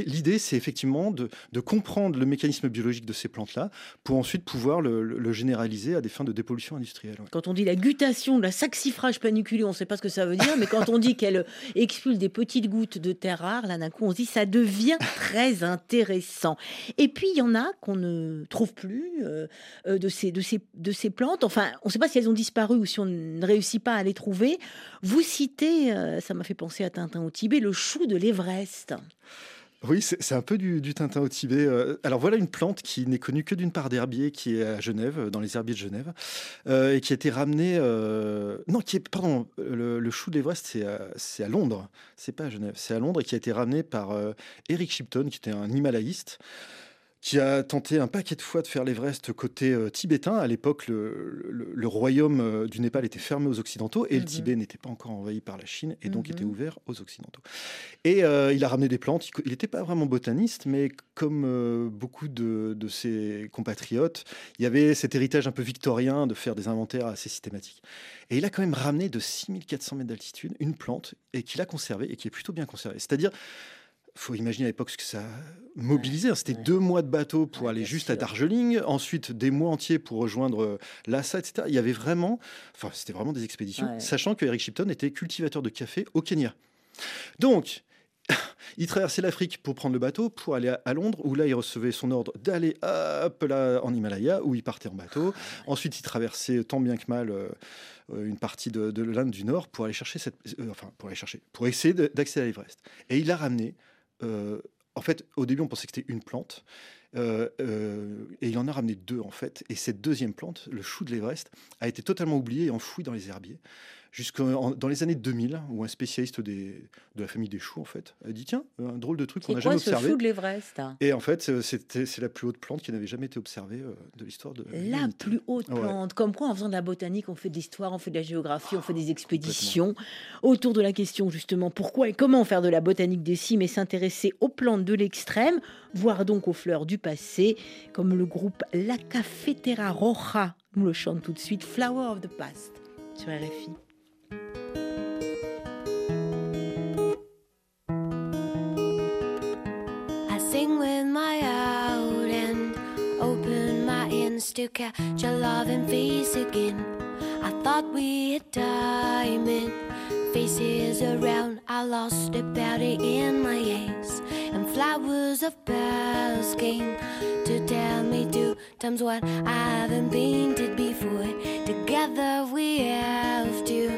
l'idée, c'est effectivement de, de comprendre le mécanisme biologique de ces plantes-là pour ensuite pouvoir le, le- le généraliser à des fins de dépollution industrielle. ouais. Quand on dit la guttation, la saxifrage paniculé, on ne sait pas ce que ça veut dire, mais quand on dit qu'elle expulse des petites gouttes de terre rare, là d'un coup on se dit ça devient très intéressant. Et puis il y en a qu'on ne trouve plus euh, euh, de, ces, de, ces, de ces plantes. Enfin, on ne sait pas si elles ont disparu ou si on ne réussit pas à les trouver. Vous citez, euh, ça m'a fait penser à Tintin au Tibet, le chou de l'Everest. Oui, c'est un peu du, Tintin au Tibet. Euh, Alors voilà une plante qui n'est connue que d'une part d'herbier qui est à Genève, dans les herbiers de Genève, euh, et qui a été ramenée. euh, Non, qui est pardon, le, le chou de l'Everest, c'est à, à Londres. C'est pas à Genève, c'est à Londres et qui a été ramené par Eric Shipton, qui était un himalayiste. Qui a tenté un paquet de fois de faire l'Everest côté euh, tibétain. À l'époque, le, le- le royaume euh, du Népal était fermé aux Occidentaux et le Mhm. Tibet n'était pas encore envahi par la Chine et donc Mhm. était ouvert aux Occidentaux. Et euh, il a ramené des plantes. Il n'était pas vraiment botaniste, mais comme beaucoup de, de ses compatriotes, il y avait cet héritage un peu victorien de faire des inventaires assez systématiques. Et il a quand même ramené de 6400 mètres d'altitude une plante et qu'il a conservée et qui est plutôt bien conservée. C'est-à-dire, faut imaginer à l'époque ce que ça mobilisait. hein. C'était ouais. deux mois de bateau pour Ouais, aller juste sûr. à Darjeeling, ensuite des mois entiers pour rejoindre euh, Lhasa, etc. Il y avait vraiment, enfin, c'était vraiment des expéditions, Ouais. sachant que Eric Shipton était cultivateur de café au Kenya. Donc, il traversait l'Afrique pour prendre le bateau, pour aller à, Londres, où là, il recevait son ordre d'aller là en Himalaya, où il partait en bateau. Ensuite, il traversait tant bien que mal euh, une partie de, de l'Inde du Nord pour aller chercher cette, euh, enfin pour aller chercher, pour essayer de- d'accéder à l'Everest. Et il a ramené. Euh, en fait, au début, on pensait que c'était une plante. euh, euh, et il en a ramené deux, en fait. Et cette deuxième plante, le chou de l'Everest, a été totalement oublié et enfoui dans les herbiers. Jusqu'en dans les années 2000, où un spécialiste des, de la famille des choux, en fait, a dit tiens, un drôle de truc qu'on n'a jamais ce observé. de l'Everest hein? Et en fait, c'est- c'était- c'est la plus haute plante qui n'avait jamais été observée euh, de l'histoire de La plus haute Ouais. plante. Comme quoi, en faisant de la botanique, on fait de l'histoire, on fait de la géographie, on fait des expéditions. Autour de la question, justement, pourquoi et comment faire de la botanique des cimes et s'intéresser aux plantes de l'extrême, voire donc aux fleurs du passé, comme le groupe La Cafetera Roja nous le chante tout de suite, Flower of the Past, sur RFI. My out and open my ends to catch a loving face again. I thought we had diamond faces around. I lost a beauty in my eyes, and flowers of bells came to tell me two times what I haven't been to before. Together we have to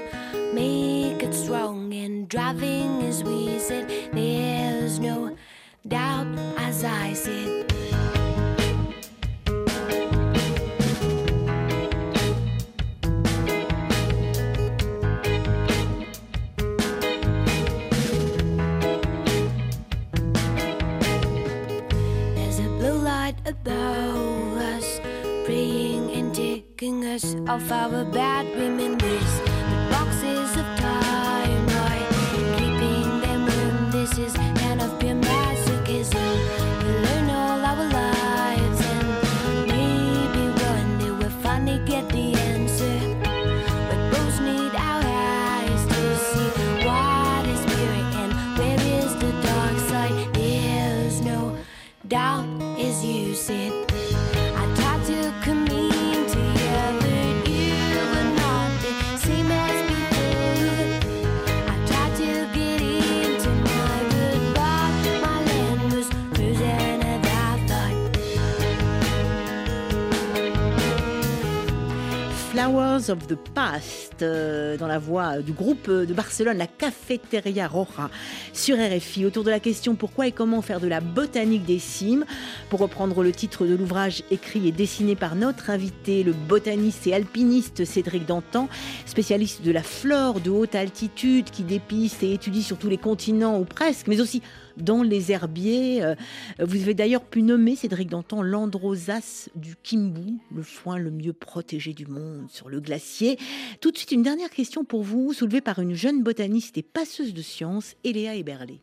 make it strong and driving as we said. There's no doubt as I sit. There's a blue light above us, praying and taking us off our bad remembers. Of the Past, euh, dans la voix du groupe de Barcelone, la Cafeteria Roja, sur RFI, autour de la question pourquoi et comment faire de la botanique des cimes? Pour reprendre le titre de l'ouvrage écrit et dessiné par notre invité, le botaniste et alpiniste Cédric Dantan, spécialiste de la flore de haute altitude, qui dépiste et étudie sur tous les continents ou presque, mais aussi dans les herbiers. Euh, Vous avez d'ailleurs pu nommer, Cédric Dantan, l'androsace du Kimbu, le foin le mieux protégé du monde sur le glacier. Tout de suite, une dernière question pour vous, soulevée par une jeune botaniste et passeuse de sciences, Eléa Eberlé.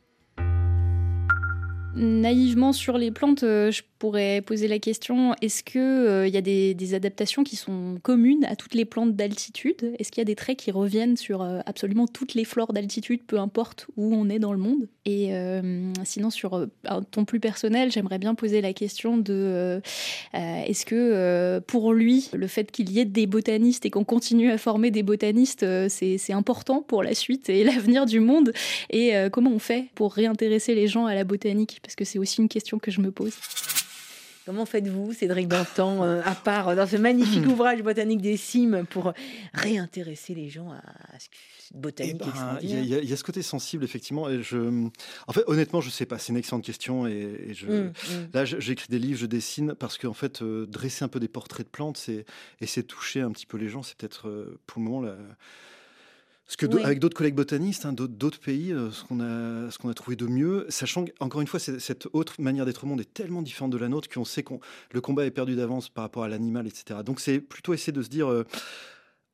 Naïvement sur les plantes, euh, je pourrais poser la question. Est-ce que euh, y a des, adaptations qui sont communes à toutes les plantes d'altitude? Est-ce qu'il y a des traits qui reviennent sur euh, absolument toutes les flores d'altitude, peu importe où on est dans le monde? Et euh, sinon, sur un ton plus personnel, j'aimerais bien poser la question de est-ce que pour lui, le fait qu'il y ait des botanistes et qu'on continue à former des botanistes, c'est important pour la suite et l'avenir du monde? Et comment on fait pour réintéresser les gens à la botanique? Parce que c'est aussi une question que je me pose. Comment faites-vous, Cédric Dantan, euh, à part euh, dans ce magnifique ouvrage botanique des cimes, pour réintéresser les gens à, ce cette botanique Eh ben, Il y, a- extraordinaire il y a- il y a ce côté sensible, effectivement. Et je... En fait, honnêtement, je sais pas. C'est une excellente question. Et, et je... Mm, mm. Là, j'écris des livres, je dessine, parce qu'en fait, euh, dresser un peu des portraits de plantes, c'est essayer de toucher un petit peu les gens. C'est peut-être, euh, pour le moment, la... Que Oui. avec d'autres collègues botanistes, hein, d'autres pays, euh, ce qu'on a, ce qu'on a trouvé de mieux, sachant qu'encore une fois, cette autre manière d'être au monde est tellement différente de la nôtre qu'on sait que le combat est perdu d'avance par rapport à l'animal, etc. Donc c'est plutôt essayer de se dire, euh,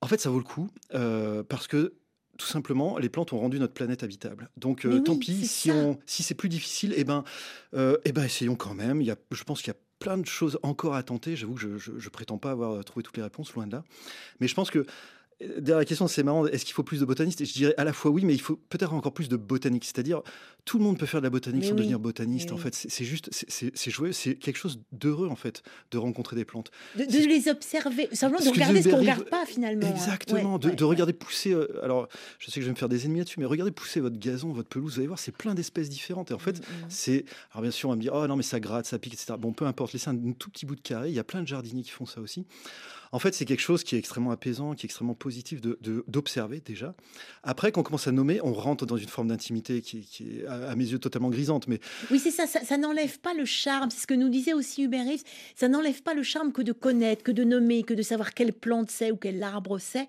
en fait, ça vaut le coup, euh, parce que tout simplement, les plantes ont rendu notre planète habitable. Donc, oui, tant pis, si, ça. on, si c'est plus difficile, eh ben, eh ben, essayons quand même. Il y a, je pense qu'il y a plein de choses encore à tenter. J'avoue que je, je, je prétends pas avoir trouvé toutes les réponses, loin de là. Mais je pense que derrière la question, c'est marrant, est-ce qu'il faut plus de botanistes? Et Je dirais à la fois oui, mais il faut peut-être encore plus de botanique. C'est-à-dire, tout le monde peut faire de la botanique Mais sans oui, devenir botaniste. mais En oui. fait, c'est juste, c'est- c'est c'est quelque chose d'heureux, en fait, de rencontrer des plantes. De, de les observer, simplement de regarder ce qu'on Zuberry- regarde pas finalement. hein. Exactement, Ouais, de, ouais, de regarder pousser. euh, alors, je sais que je vais me faire des ennemis là-dessus, mais regardez pousser votre gazon, votre pelouse, vous allez voir, c'est plein d'espèces différentes. Et en Mm, fait, c'est. Alors, bien sûr, on va me dire, oh non, mais ça gratte, ça pique, etc. Bon, peu importe, laissez un, un tout petit bout de carré. Il y a plein de jardiniers qui font ça aussi. En fait, c'est quelque chose qui est extrêmement apaisant, qui est extrêmement positif de- de- d'observer déjà. Après, quand on commence à nommer, on rentre dans une forme d'intimité qui, qui est, à, mes yeux, totalement grisante. Mais Oui, c'est ça, ça, ça n'enlève pas le charme. C'est ce que nous disait aussi Hubert Reeves. Ça n'enlève pas le charme que de connaître, que de nommer, que de savoir quelle plante c'est ou quel arbre c'est.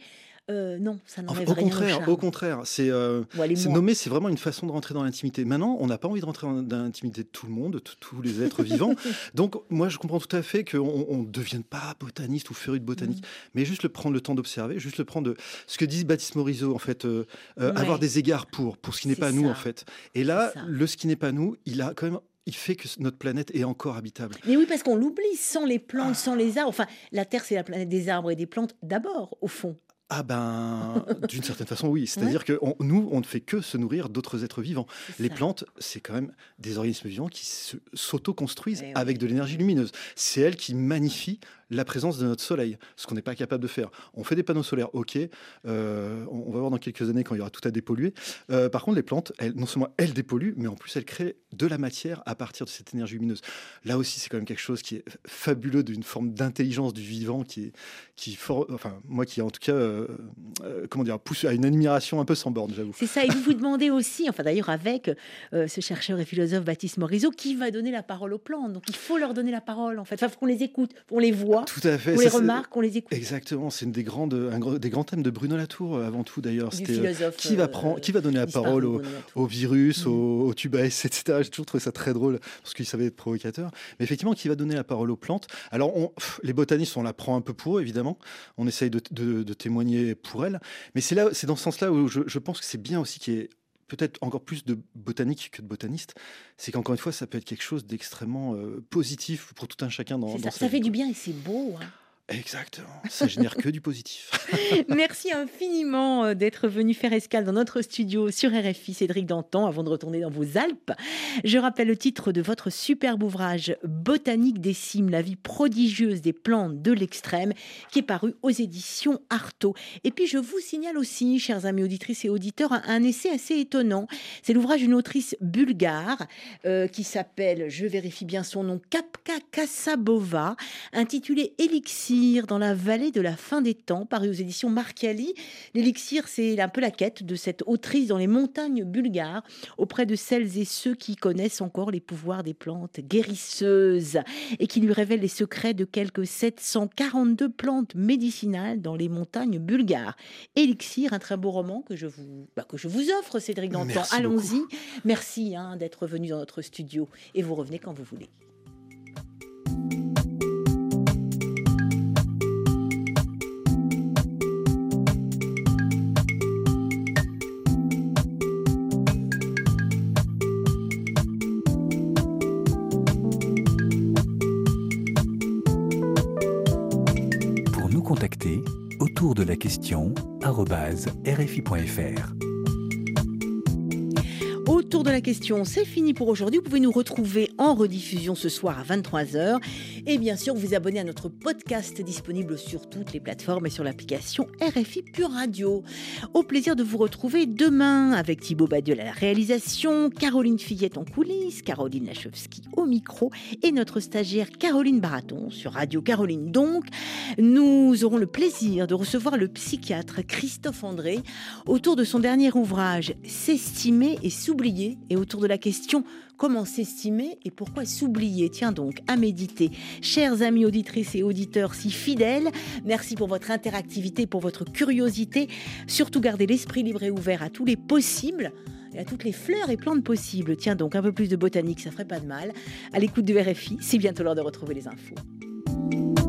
Euh, non, ça en- n'enlève au rien au contraire, au contraire, c'est euh, allez, c'est vraiment une façon de rentrer dans l'intimité. Maintenant, on n'a pas envie de rentrer dans l'intimité de tout le monde, de tous les êtres vivants. Donc, moi, je comprends tout à fait qu'on ne devienne pas botaniste ou féru de botanique, mais juste le prendre le temps d'observer, juste le prendre de ce que dit Baptiste Morisot, en fait, euh, Ouais. avoir des égards pour, pour ce qui n'est pas nous, en fait. Et là, le ce qui n'est pas nous, il a quand même, il fait que notre planète est encore habitable. Mais oui, parce qu'on l'oublie, sans les plantes, sans les arbres. Enfin, la Terre, c'est la planète des arbres et des plantes d'abord, au fond. Ah ben, d'une certaine façon, oui. C'est-à-dire que on- nous, on ne fait que se nourrir d'autres êtres vivants. Les ça. plantes, c'est quand même des organismes vivants qui se- s'auto-construisent Eh oui. avec de l'énergie lumineuse. C'est elles qui magnifient la présence de notre soleil, ce qu'on n'est pas capable de faire. On fait des panneaux solaires, ok. euh, on va voir dans quelques années quand il y aura tout à dépolluer. Euh, par contre, les plantes, non seulement elles dépolluent, mais en plus elles créent de la matière à partir de cette énergie lumineuse. Là aussi, c'est quand même quelque chose qui est fabuleux d'une forme d'intelligence du vivant qui est, qui for- enfin moi qui en tout cas, euh, comment dire, pousse à une admiration un peu sans borne, j'avoue. C'est ça. Et vous vous demandez aussi, enfin d'ailleurs avec ce chercheur et philosophe Baptiste Morisot, qui va donner la parole aux plantes. Donc il faut leur donner la parole, en fait. Enfin, faut qu'on les écoute, on les voit, Tout à fait. on les remarque, on les écoute. Exactement, c'est une des grandes, un des grands thèmes de Bruno Latour euh, avant tout d'ailleurs. C'était euh, qui va euh, prendre, qui va donner la parole au, virus, Mm. au, au tubace, etc. J'ai toujours trouvé ça très drôle parce qu'il savait être provocateur. Mais effectivement, qui va donner la parole aux plantes? Alors, on- pff, les botanistes, on la prend un peu pour eux, évidemment. On essaye de, de- de témoigner pour elles. Mais c'est là, c'est dans ce sens-là où je, je pense que c'est bien aussi qu'il y ait peut-être encore plus de botanique que de botanistes. C'est qu'encore une fois, ça peut être quelque chose d'extrêmement euh, positif pour tout un chacun dans, dans ça, sa ça vie, fait du bien et c'est beau. hein. Exactement. Ça génère que du positif. Merci infiniment euh, d'être venu faire escale dans notre studio sur RFI, Cédric Dantan, avant de retourner dans vos Alpes. Je rappelle le titre de votre superbe ouvrage Botanique des cimes, la vie prodigieuse des plantes de l'extrême, qui est paru aux éditions Artaud. Et puis je vous signale aussi, chers amis auditrices et auditeurs, un, essai assez étonnant. C'est l'ouvrage d'une autrice bulgare euh, qui s'appelle, je vérifie bien son nom, Kapka Kasabova, intitulé Dans la vallée de la fin des temps, paru aux éditions Marchiali. L'élixir, c'est un peu la quête de cette autrice dans les montagnes bulgares, auprès de celles et ceux qui connaissent encore les pouvoirs des plantes guérisseuses et qui lui révèlent les secrets de quelques 742 plantes médicinales dans les montagnes bulgares. Élixir, un très beau roman que je vous, bah, que je vous offre, Cédric Dantan. Allons-y. Merci hein, d'être venu dans notre studio et vous revenez quand vous voulez. De la question rfi.fr. Autour de la question, c'est fini pour aujourd'hui. Vous pouvez nous retrouver rediffusion ce soir à 23h. Et bien sûr, vous abonner à notre podcast disponible sur toutes les plateformes et sur l'application RFI Pure Radio. Au plaisir de vous retrouver demain avec Thibaut Badiol à la réalisation, Caroline Fillette en coulisses, Caroline Lachowski au micro et notre stagiaire Caroline Baraton sur Radio Caroline. Donc, nous aurons le plaisir de recevoir le psychiatre Christophe André autour de son dernier ouvrage S'estimer et s'oublier et autour de la question comment s'estimer et pourquoi s'oublier. Tiens donc à méditer. Chers amis auditrices et auditeurs si fidèles, merci pour votre interactivité, pour votre curiosité. Surtout gardez l'esprit libre et ouvert à tous les possibles et à toutes les fleurs et plantes possibles. Tiens donc un peu plus de botanique, ça ferait pas de mal. À l'écoute de RFI, c'est bientôt l'heure de retrouver les infos.